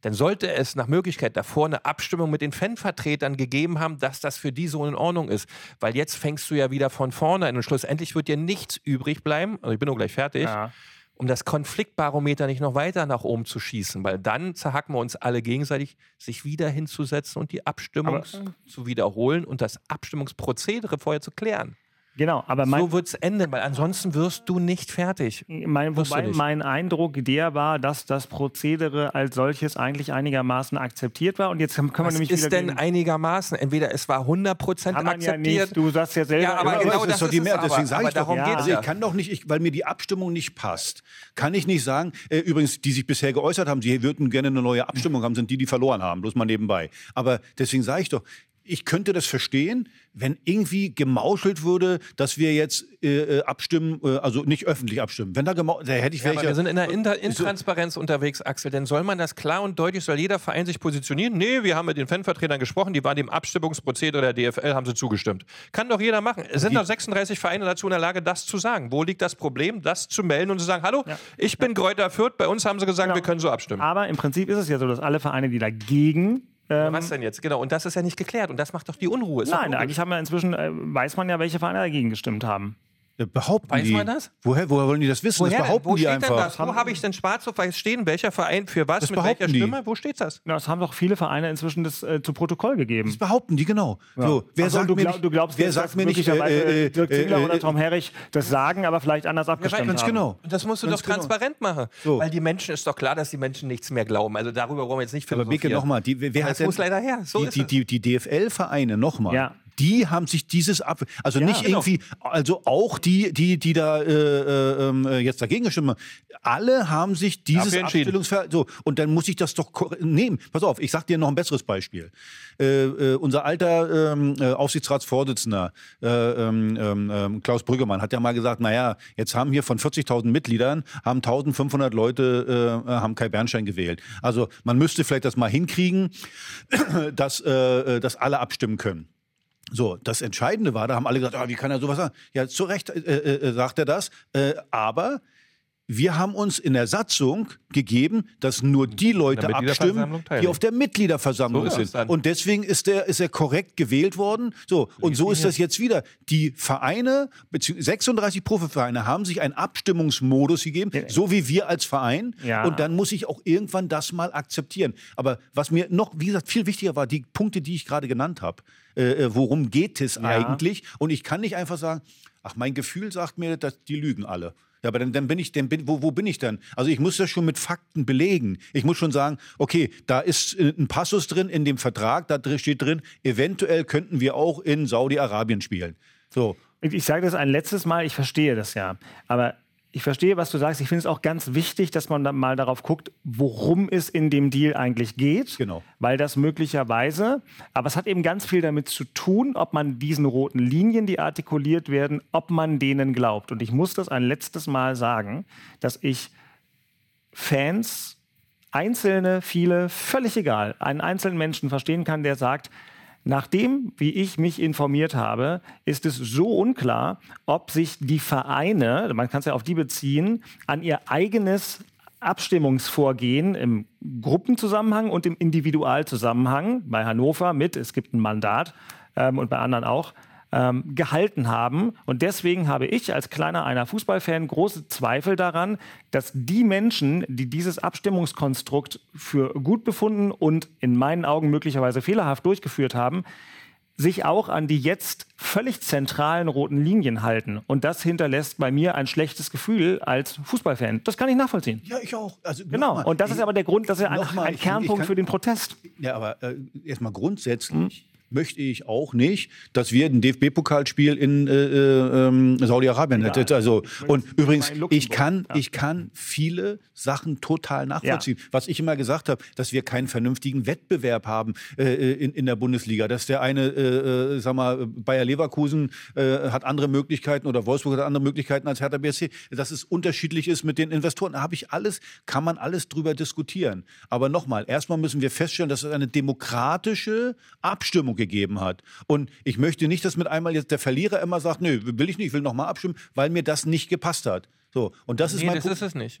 dann sollte es nach Möglichkeit davor eine Abstimmung mit den Fanvertretern gegeben haben, dass das für die so in Ordnung ist. Weil jetzt fängst du ja wieder von vorne an und schlussendlich wird dir nichts übrig bleiben, also ich bin nur gleich fertig, ja. um das Konfliktbarometer nicht noch weiter nach oben zu schießen, weil dann zerhacken wir uns alle gegenseitig, sich wieder hinzusetzen und die Abstimmung Aber, zu wiederholen und das Abstimmungsprozedere vorher zu klären. Genau, aber mein, so wird es enden, weil ansonsten wirst du nicht fertig. Mein, wobei nicht. mein Eindruck der war, dass das Prozedere als solches eigentlich einigermaßen akzeptiert war. Und jetzt können wir Was nämlich ist denn einigermaßen? Entweder es war 100% akzeptiert. Ja nicht, du sagst ja selber. Ja, aber, aber genau das ist doch die Mehrheit. Deswegen sage ich darum doch, ja. also ich kann doch nicht, ich, weil mir die Abstimmung nicht passt, kann ich nicht sagen. Äh, übrigens, die sich bisher geäußert haben, sie würden gerne eine neue Abstimmung haben, sind die, die verloren haben. Bloß mal nebenbei. Aber deswegen sage ich doch, ich könnte das verstehen, wenn irgendwie gemauschelt würde, dass wir jetzt äh, äh abstimmen, äh, also nicht öffentlich abstimmen. Wenn da gemauschelt, da hätte ich ja, welche. wir sind in der Inter Intransparenz so. unterwegs, Axel. Denn soll man das klar und deutlich, soll jeder Verein sich positionieren? Nee, wir haben mit den Fanvertretern gesprochen, die waren dem Abstimmungsprozedere der DFL, haben sie zugestimmt. Kann doch jeder machen. Es sind doch 36 Vereine dazu in der Lage, das zu sagen. Wo liegt das Problem, das zu melden und zu sagen, hallo, ja. ich bin ja. Kräuter Fürth, bei uns haben sie gesagt, genau. wir können so abstimmen. Aber im Prinzip ist es ja so, dass alle Vereine, die dagegen ähm, was denn jetzt? Genau, und das ist ja nicht geklärt und das macht doch die Unruhe. Ist Nein, eigentlich haben wir inzwischen, äh, weiß man ja, welche Vereine dagegen gestimmt haben. Äh, behaupten Weiß die. man das? Woher, woher wollen die das wissen? Woher das behaupten Wo die steht einfach. Denn das? Wo habe ich denn schwarz auf weiß stehen? Welcher Verein für was? Das mit welcher die. Stimme? Wo steht das? Ja, das haben doch viele Vereine inzwischen das äh, zu Protokoll gegeben. Das behaupten die, genau. Ja. So, wer also, sagt du, mir glaub, du glaubst, wer sagt mir nicht, äh, äh, Dirk Ziegler äh, oder Tom Herrich das sagen, aber vielleicht anders abgestimmt ja, ganz haben. genau. Und das musst du ganz doch genau. transparent machen. So. Weil die Menschen, ist doch klar, dass die Menschen nichts mehr glauben. Also darüber wollen wir jetzt nicht philosophieren. Aber Beke, nochmal, wer hat muss leider her. So die, die, die, die DFL-Vereine, nochmal, ja die haben sich dieses ab, also ja, nicht genau. irgendwie, also auch die, die, die da äh, äh, ähm, äh, jetzt dagegen gestimmt haben, alle haben sich dieses Abstellungsverhalten, so, und dann muss ich das doch nehmen. Pass auf, ich sag dir noch ein besseres Beispiel. Äh, äh, unser alter ähm, äh, Aufsichtsratsvorsitzender äh, ähm, Klaus Brüggemann hat ja mal gesagt, naja, jetzt haben hier von 40.000 Mitgliedern, haben 1.500 Leute äh, haben Kai Bernstein gewählt. Also man müsste vielleicht das mal hinkriegen, dass, äh, dass alle abstimmen können. So, das Entscheidende war, da haben alle gesagt, ah, wie kann er sowas sagen? Ja, zu Recht äh, äh, äh sagt er das, äh, aber wir haben uns in der Satzung gegeben, dass nur die Leute der abstimmen, die auf der Mitgliederversammlung So sind. Und deswegen ist er ist er korrekt gewählt worden. So und so ist das jetzt wieder. Die Vereine, beziehungsweise 36 Profivereine haben sich einen Abstimmungsmodus gegeben, so wie wir als Verein. Ja. Und dann muss ich auch irgendwann das mal akzeptieren. Aber was mir noch, wie gesagt, viel wichtiger war, die Punkte, die ich gerade genannt habe. Äh, äh, worum geht es eigentlich? Und ich kann nicht einfach sagen, ach, mein Gefühl sagt mir, dass die lügen alle. Ja, aber dann, dann bin ich, dann bin, wo, wo bin ich dann? Also ich muss das schon mit Fakten belegen. Ich muss schon sagen, okay, da ist äh, ein Passus drin in dem Vertrag, da steht drin, eventuell könnten wir auch in Saudi-Arabien spielen. So, Ich ich sage das ein letztes Mal, ich verstehe das ja. Aber ich verstehe, was du sagst. Ich finde es auch ganz wichtig, dass man dann mal darauf guckt, worum es in dem Deal eigentlich geht. Genau. Weil das möglicherweise, aber es hat eben ganz viel damit zu tun, ob man diesen roten Linien, die artikuliert werden, ob man denen glaubt. Und ich muss das ein letztes Mal sagen, dass ich Fans, einzelne, viele, völlig egal, einen einzelnen Menschen verstehen kann, der sagt, Nachdem, wie ich mich informiert habe, ist es so unklar, ob sich die Vereine, man kann es ja auf die beziehen, an ihr eigenes Abstimmungsvorgehen im Gruppenzusammenhang und im Individualzusammenhang bei Hannover mit, es gibt ein Mandat ähm, und bei anderen auch, ähm, gehalten haben. Und deswegen habe ich als kleiner einer Fußballfan große Zweifel daran, dass die Menschen, die dieses Abstimmungskonstrukt für gut befunden und in meinen Augen möglicherweise fehlerhaft durchgeführt haben, sich auch an die jetzt völlig zentralen roten Linien halten. Und das hinterlässt bei mir ein schlechtes Gefühl als Fußballfan. Das kann ich nachvollziehen. ja, ich auch. Also, Genau. nochmal, Und das ist ich- aber der Grund, das ist ja ein, Nochmal, ein Kernpunkt kann- für den Protest. Ja, aber äh, erstmal grundsätzlich möchte ich auch nicht, dass wir ein DFB-Pokalspiel in äh, äh, ähm, Saudi-Arabien hätten. Also, und übrigens, ich kann, ich kann viele Sachen total nachvollziehen. Was ich immer gesagt habe, dass wir keinen vernünftigen Wettbewerb haben äh, in, in der Bundesliga. Dass der eine, äh, äh, sag mal, Bayer Leverkusen äh, hat andere Möglichkeiten oder Wolfsburg hat andere Möglichkeiten als Hertha BSC. Dass es unterschiedlich ist mit den Investoren, da habe ich alles, kann man alles drüber diskutieren. Aber nochmal, erstmal müssen wir feststellen, dass es eine demokratische Abstimmung gegeben hat. Und ich möchte nicht, dass mit einmal jetzt der Verlierer immer sagt, nö, will ich nicht, ich will nochmal abstimmen, weil mir das nicht gepasst hat. So, und das ist Nee, mein das Punkt. ist es nicht.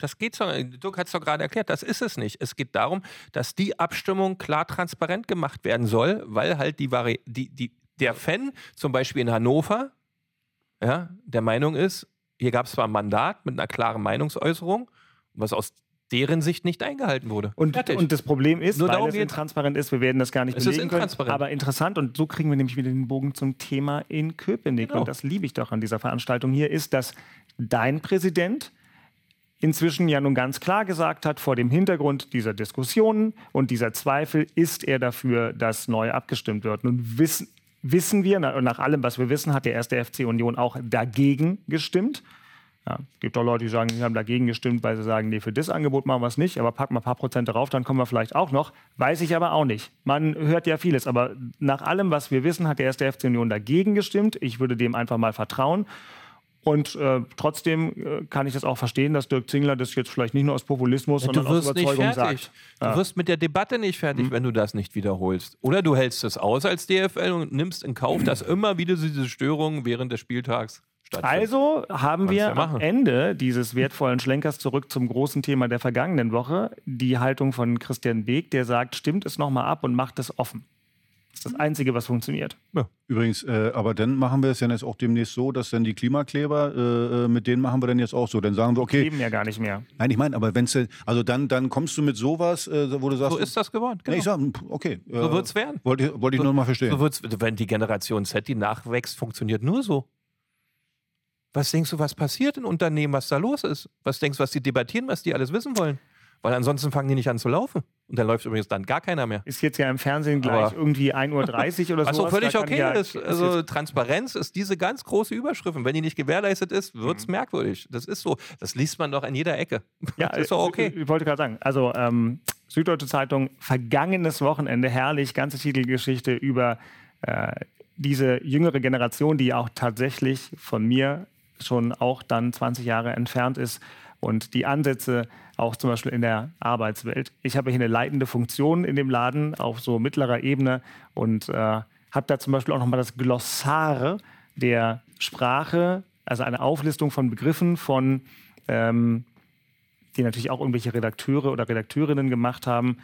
Das geht so. Dirk hat es doch gerade erklärt, das ist es nicht. Es geht darum, dass die Abstimmung klar transparent gemacht werden soll, weil halt die, Vari die, die der Fan zum Beispiel in Hannover ja, der Meinung ist, hier gab es zwar ein Mandat mit einer klaren Meinungsäußerung, was aus deren Sicht nicht eingehalten wurde. Und, und das Problem ist, Nur weil es intransparent ist, wir werden das gar nicht Es ist belegen können, aber interessant und so kriegen wir nämlich wieder den Bogen zum Thema in Köpenick Genau. und das liebe ich doch an dieser Veranstaltung hier, ist, dass dein Präsident inzwischen ja nun ganz klar gesagt hat, vor dem Hintergrund dieser Diskussionen und dieser Zweifel ist er dafür, dass neu abgestimmt wird. Nun wissen, wissen wir, na- nach allem, was wir wissen, hat der erste FC Union auch dagegen gestimmt. Ja, es gibt auch Leute, die sagen, sie haben dagegen gestimmt, weil sie sagen, nee, für das Angebot machen wir es nicht, aber packen wir ein paar Prozent darauf, dann kommen wir vielleicht auch noch. Weiß ich aber auch nicht. Man hört ja vieles, aber nach allem, was wir wissen, hat der erste FC Union dagegen gestimmt. Ich würde dem einfach mal vertrauen. Und äh, trotzdem äh, kann ich das auch verstehen, dass Dirk Zingler das jetzt vielleicht nicht nur aus Populismus, du sondern aus Überzeugung sagt. Du wirst mit der Debatte nicht fertig, wenn du das nicht wiederholst. Oder du hältst es aus als DFL und nimmst in Kauf, dass immer wieder diese Störungen während des Spieltags. Also haben wir ja am. Ende dieses wertvollen Schlenkers zurück zum großen Thema der vergangenen Woche die Haltung von Christian Beek, der sagt, stimmt es nochmal ab und macht es offen. Das ist das Einzige, was funktioniert. Übrigens, äh, aber dann machen wir es ja jetzt auch demnächst so, dass dann die Klimakleber, äh, äh, mit denen machen wir dann jetzt auch so. Dann sagen wir, okay, Leben ja gar nicht mehr. nein, ich meine, aber wenn es, also dann, dann kommst du mit sowas, äh, wo du sagst, so ist das geworden. Nee, Genau. ich sag, okay. äh, So wird's werden. Wollte, ich- wollte ich nur mal verstehen. So wird's, wenn die Generation Z, die nachwächst, funktioniert nur so. Was denkst du, was passiert in Unternehmen, was da los ist? Was denkst du, was die debattieren, was die alles wissen wollen? Weil ansonsten fangen die nicht an zu laufen. Und dann läuft übrigens dann gar keiner mehr. Ist jetzt ja im Fernsehen gleich Aber- irgendwie 1.30 Uhr oder so. Was auch völlig okay ja, ist. Also Transparenz ist diese ganz große Überschrift. Und wenn die nicht gewährleistet ist, wird es Mhm. merkwürdig. Das ist so. Das liest man doch in jeder Ecke. Ja, das ist doch okay. Ich, ich wollte gerade sagen, also ähm, Süddeutsche Zeitung, vergangenes Wochenende, herrlich, ganze Titelgeschichte über äh, diese jüngere Generation, die auch tatsächlich von mir schon auch dann 20 Jahre entfernt ist und die Ansätze auch zum Beispiel in der Arbeitswelt. Ich habe hier eine leitende Funktion in dem Laden auf so mittlerer Ebene und äh, habe da zum Beispiel auch nochmal das Glossar der Sprache, also eine Auflistung von Begriffen von ähm, die natürlich auch irgendwelche Redakteure oder Redakteurinnen gemacht haben,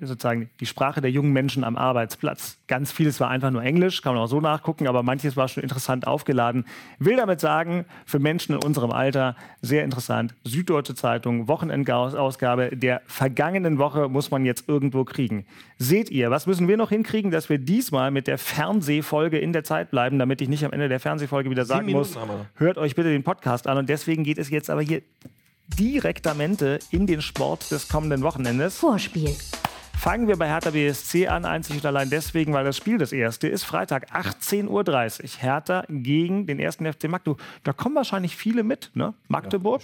sozusagen die Sprache der jungen Menschen am Arbeitsplatz. Ganz vieles war einfach nur Englisch, kann man auch so nachgucken, aber manches war schon interessant aufgeladen. Will damit sagen, für Menschen in unserem Alter sehr interessant. Süddeutsche Zeitung, Wochenendausgabe der vergangenen Woche muss man jetzt irgendwo kriegen. Seht ihr, was müssen wir noch hinkriegen, dass wir diesmal mit der Fernsehfolge in der Zeit bleiben, damit ich nicht am Ende der Fernsehfolge wieder sagen muss, hört euch bitte den Podcast an. Und deswegen geht es jetzt aber hier direktamente in den Sport des kommenden Wochenendes. Vorspiel. Fangen wir bei Hertha BSC an, einzig und allein deswegen, weil das Spiel das erste ist. Freitag 18.30 Uhr. Hertha gegen den ersten FC Magdeburg. Da kommen wahrscheinlich viele mit. Ne? Magdeburg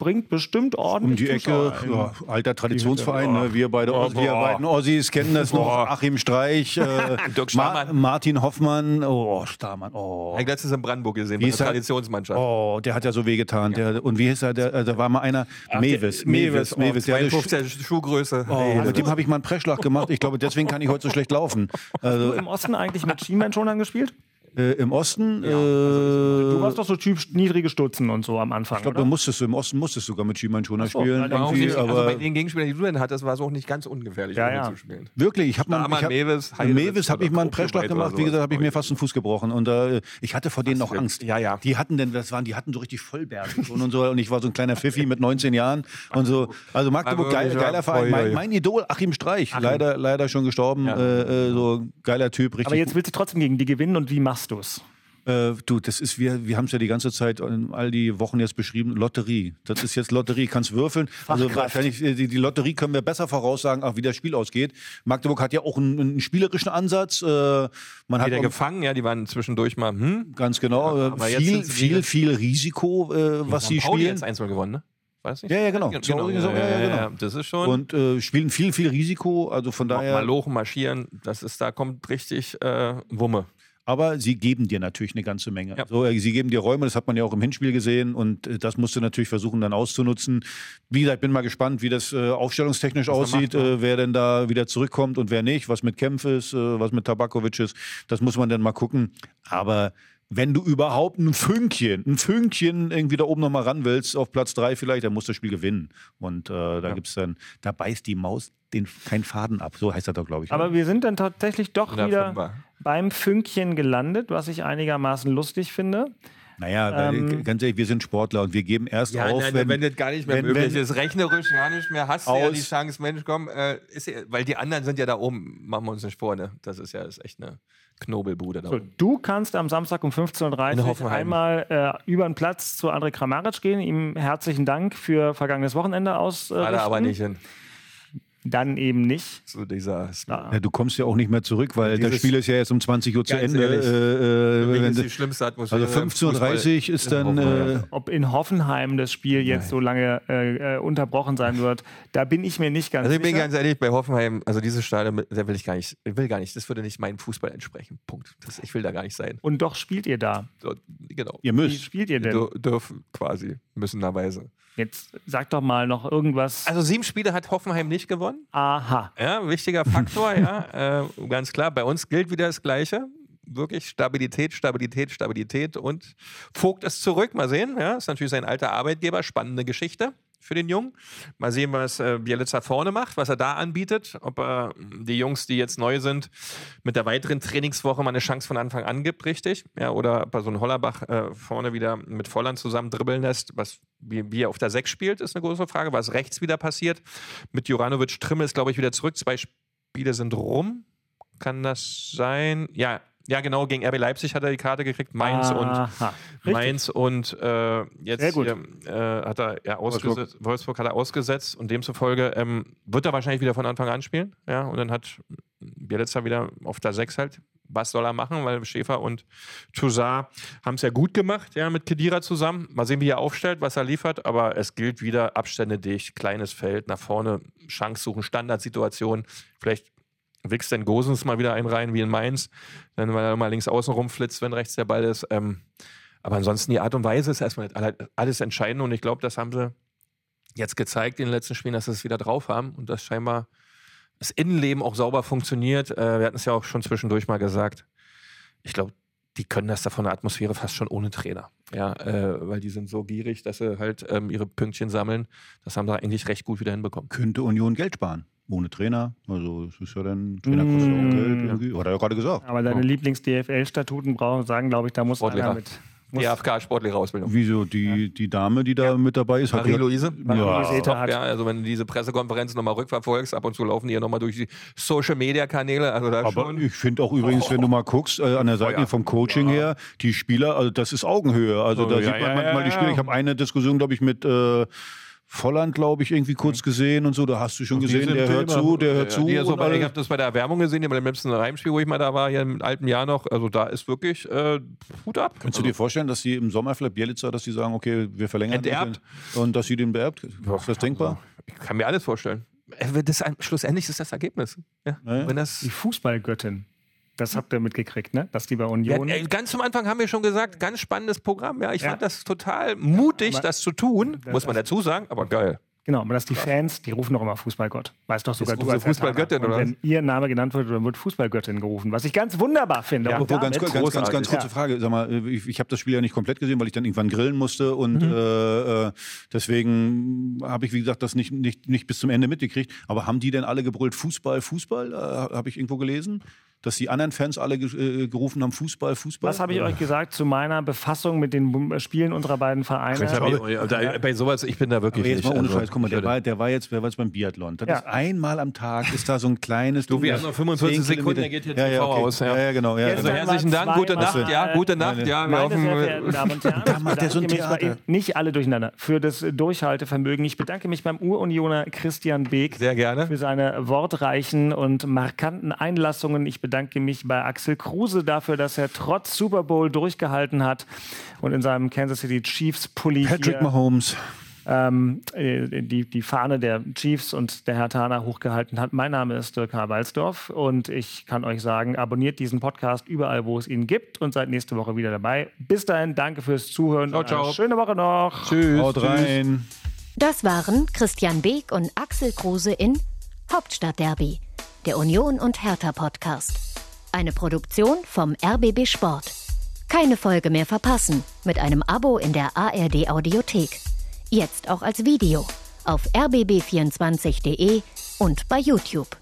bringt bestimmt ordentlich. Um die Ecke, ja, alter Traditionsverein. Ne? Wir beide oh, wir beiden Ossis kennen das noch. Achim Streich, äh, Ma Martin Hoffmann. Oh, Starmann. Oh. Ich letztes in Brandenburg gesehen, bei der Traditionsmannschaft. Oh, der hat ja so wehgetan. Der, und wie hieß er? Der, da war mal einer. Ach, Mewis. Mewis. Mewis. Oh, 52 Schuhgröße. Oh, mit dem habe ich mal einen Pressschlag gemacht. Ich glaube, deswegen kann ich heute so schlecht laufen. Also, Hast du im Osten eigentlich mit Schienbeinschonern gespielt? Äh, Im Osten? Ja, also, du warst doch so Typ niedrige Stutzen und so am Anfang. Ich glaube, da musstest du im Osten musstest du sogar mit Schienbeinschoner so, spielen. Also nicht, also bei den Gegenspielern, die du denn hattest, war es auch nicht ganz ungefährlich, ja, ja. zu spielen. Wirklich, ich habe mal hab, Mewis, Mewis habe ich mal einen Pressschlag gemacht. Wie gesagt, habe ich mir fast einen Fuß gebrochen und äh, ich hatte vor denen noch Angst. Ja, ja. Die hatten denn, das waren, die hatten so richtig Vollbärte und so und ich war so ein kleiner Pfiffi mit 19 Jahren und so. Also Magdeburg, geil, geiler Verein. Mein, mein, Idol Achim Streich, Achim. leider leider schon gestorben. Äh, äh, so geiler Typ, richtig. Aber jetzt willst du trotzdem gegen die gewinnen und wie machst du es? Äh, du, das ist, wir, wir haben es ja die ganze Zeit all die Wochen jetzt beschrieben, Lotterie. Das ist jetzt Lotterie, kannst würfeln. Also wahrscheinlich, äh, die, die, Lotterie können wir besser voraussagen, auch wie das Spiel ausgeht. Magdeburg hat ja auch einen, einen spielerischen Ansatz. Äh, man Wieder hat gefangen, ja, die waren zwischendurch mal, hm? Ganz genau. Ja, äh, viel, viel, viel Risiko, äh, was sie Pauli spielen. jetzt 1 gewonnen, ne? Weiß nicht? Ja, ja, genau. genau. So, ja, ja, ja, genau. Das ist schon. Und äh, spielen viel, viel Risiko. Also von daher. Mal lochen, marschieren. Das ist, da kommt richtig äh, Wumme aber sie geben dir natürlich eine ganze Menge. Ja. So, äh, sie geben dir Räume, das hat man ja auch im Hinspiel gesehen und äh, das musst du natürlich versuchen dann auszunutzen. Wie gesagt, ich bin mal gespannt, wie das äh, aufstellungstechnisch was aussieht, macht, äh, wer denn da wieder zurückkommt und wer nicht, was mit Kempf ist, äh, was mit Tabakovic ist, das muss man dann mal gucken. Aber wenn du überhaupt ein Fünkchen, ein Fünkchen irgendwie da oben nochmal ran willst, auf Platz drei vielleicht, dann musst du das Spiel gewinnen. Und äh, da ja. gibt's dann, da beißt die Maus den keinen Faden ab. So heißt das doch, glaube ich. Aber ne? wir sind dann tatsächlich doch wieder beim Fünkchen gelandet, was ich einigermaßen lustig finde. Naja, ähm, ganz ehrlich, wir sind Sportler und wir geben erst ja, auf, nein, wenn, wenn das gar nicht mehr wenn, möglich wenn, ist. Rechnerisch gar nicht mehr. Hast du ja die Chance, Mensch, komm, äh, ist, weil die anderen sind ja da oben, machen wir uns nicht vor, ne? Das ist ja ist echt eine Knobelbude da so, Du kannst am Samstag um 15.30 Uhr einmal äh, über den Platz zu André Kramaric gehen. Ihm herzlichen Dank für vergangenes Wochenende aus. Äh, aber nicht hin dann eben nicht. So dieser ja, du kommst ja auch nicht mehr zurück, weil das Spiel ist ja jetzt um 20 Uhr zu Ende. Äh, äh, ist die schlimmste Atmosphäre. Also 15.30 Uhr ist dann. Äh, Ob in Hoffenheim das Spiel jetzt Nein. so lange äh, äh, unterbrochen sein wird, da bin ich mir nicht ganz sicher. Also ich bin ganz ehrlich, bei Hoffenheim, also dieses Stadion, da will ich gar nicht, ich will gar nicht, das würde nicht meinem Fußball entsprechen. Punkt. Das, ich will da gar nicht sein. Und doch spielt ihr da. So, genau. Ihr müsst. Wie spielt ihr denn? Dürfen quasi, müssenderweise. Jetzt sag doch mal noch irgendwas. Also sieben Spiele hat Hoffenheim nicht gewonnen. Aha. Ja, wichtiger Faktor, ja. Äh, ganz klar, bei uns gilt wieder das Gleiche. Wirklich Stabilität, Stabilität, Stabilität und Vogt ist zurück. Mal sehen. Ja, ist natürlich sein alter Arbeitgeber. Spannende Geschichte für den Jungen. Mal sehen, was äh, Bielitzer vorne macht, was er da anbietet. Ob er die Jungs, die jetzt neu sind, mit der weiteren Trainingswoche mal eine Chance von Anfang an gibt, richtig. Ja, oder ob er so einen Hollerbach äh, vorne wieder mit Volland zusammen dribbeln lässt, was wie, wie er auf der 6 spielt, ist eine große Frage. Was rechts wieder passiert. Mit Juranovic Trimmel ist, glaube ich, wieder zurück. Zwei Spiele sind rum. Kann das sein? Ja, ja, genau, gegen RB Leipzig hat er die Karte gekriegt, Mainz Aha, und Mainz und äh, jetzt hier, äh, hat er ja ausgesetzt, Wolfsburg. Wolfsburg. hat er ausgesetzt und demzufolge ähm, wird er wahrscheinlich wieder von Anfang an spielen. Ja, und dann hat Bielitzer wieder auf der 6 halt. Was soll er machen? Weil Schäfer und Toussaint haben es ja gut gemacht, ja, mit Kedira zusammen. Mal sehen, wie er aufstellt, was er liefert, aber es gilt wieder Abstände dicht, kleines Feld, nach vorne, Chance suchen, Standardsituation. Vielleicht wächst dann Gosens mal wieder ein rein wie in Mainz, dann weil er mal links außen rumflitzt, wenn rechts der Ball ist. Ähm, aber ansonsten die Art und Weise ist erstmal alles entscheidend und ich glaube, das haben sie jetzt gezeigt in den letzten Spielen, dass sie es wieder drauf haben und dass scheinbar das Innenleben auch sauber funktioniert. Äh, wir hatten es ja auch schon zwischendurch mal gesagt. Ich glaube, die können das da von der Atmosphäre fast schon ohne Trainer. Ja, äh, weil die sind so gierig, dass sie halt ähm, ihre Pünktchen sammeln. Das haben sie eigentlich recht gut wieder hinbekommen. Könnte Union Geld sparen. Ohne Trainer. Also es ist ja dann, Trainer kostet ja auch Geld irgendwie. Hat er ja gerade gesagt. Aber deine Lieblings-DFL-Statuten brauchen, sagen, glaube ich, da muss Sportlehrer. einer mit. Muss, Die AFK-Sportlehrerausbildung. Wieso die, die Dame, die da mit dabei ist, ja, Ether Top, hat- ja, also wenn du diese Pressekonferenzen nochmal rückverfolgst, ab und zu laufen die ja nochmal durch die Social-Media-Kanäle. Also Aber schon. ich finde auch übrigens, wenn du mal guckst, äh, an der Seite Oh ja. vom Coaching her, die Spieler, also das ist Augenhöhe. Also Oh, da ja, sieht man ja, manchmal ja, die Spieler. ja. Ich habe eine Diskussion, glaube ich, mit äh, Volland, glaube ich, irgendwie kurz gesehen und so. Da hast du schon Die gesehen, der hört zu, der hört ja, zu. Ist so und bei, ich habe das bei der Erwärmung gesehen, beim letzten Heimspiel, wo ich mal da war, hier im alten Jahr noch. Also da ist wirklich äh, Hut ab. Kannst du dir vorstellen, dass sie im Sommer vielleicht Bielitzer, dass sie sagen, okay, wir verlängern Enterbt? den und dass sie den beerbt? Ist das denkbar? Ich kann mir alles vorstellen. Äh, Das, ein- schlussendlich ist das Ergebnis. Ja, Ja, ja. Wenn das, Die Fußballgöttin. Das habt ihr mitgekriegt, ne? Dass die bei ja, Union. äh, ganz zum Anfang haben wir schon gesagt, ganz spannendes Programm. Ja, ich Ja. fand das total mutig, aber- das zu tun, Das- muss man dazu sagen, aber geil. Genau, aber dass die Fans, die rufen doch immer Fußballgott. Weißt doch sogar Jetzt du als sie Fußballgöttin, oder wenn ihr Name genannt wird, dann wird Fußballgöttin gerufen. Was ich ganz wunderbar finde. Ja, ganz, ganz, ganz, ganz großartig. kurze Frage. Sag mal, ich, ich habe das Spiel ja nicht komplett gesehen, weil ich dann irgendwann grillen musste und Mhm. äh, äh, deswegen habe ich, wie gesagt, das nicht, nicht, nicht bis zum Ende mitgekriegt. Aber haben die denn alle gebrüllt Fußball, Fußball? Äh, habe ich irgendwo gelesen? Dass die anderen Fans alle ge äh, gerufen haben Fußball, Fußball? Was habe ich euch gesagt zu meiner Befassung mit den Spielen unserer beiden Vereine? Ich ich, da, bei sowas, ich bin da wirklich Aber jetzt mal nicht. ohne also, Scheiß, guck mal, der war, der war jetzt, wer war jetzt beim Biathlon? Das Ja. ist einmal am Tag ist da so ein kleines. Du, wir haben noch 45 10 Sekunden, der geht hier ja, TV ja, okay. aus, ja. Ja, ja, genau. Ja, Jetzt Also herzlichen Dank, gute Nacht, ja, äh, gute Nacht, ja, wir Meine hoffen, sehr verehrten Damen und Herren, Da ich macht der so ein Theater. nicht alle durcheinander, für das Durchhaltevermögen. Ich bedanke mich beim Urunioner Christian Beek Sehr gerne. für seine wortreichen und markanten Einlassungen. Ich bedanke mich bei Axel Kruse dafür, dass er trotz Super Bowl durchgehalten hat und in seinem Kansas City Chiefs Pulli Patrick hier, Mahomes. ähm, äh, die, die Fahne der Chiefs und der Hertaner hochgehalten hat. Mein Name ist Dirk H. Walsdorf und ich kann euch sagen, abonniert diesen Podcast überall, wo es ihn gibt und seid nächste Woche wieder dabei. Bis dahin, danke fürs Zuhören. Ciao, und eine ciao. Schöne Woche noch. Tschüss. Haut rein. Das waren Christian Beek und Axel Kruse in Hauptstadtderby, der Union und Hertha Podcast. Eine Produktion vom RBB Sport. Keine Folge mehr verpassen mit einem Abo in der ARD Audiothek. Jetzt auch als Video auf rbb24.de und bei YouTube.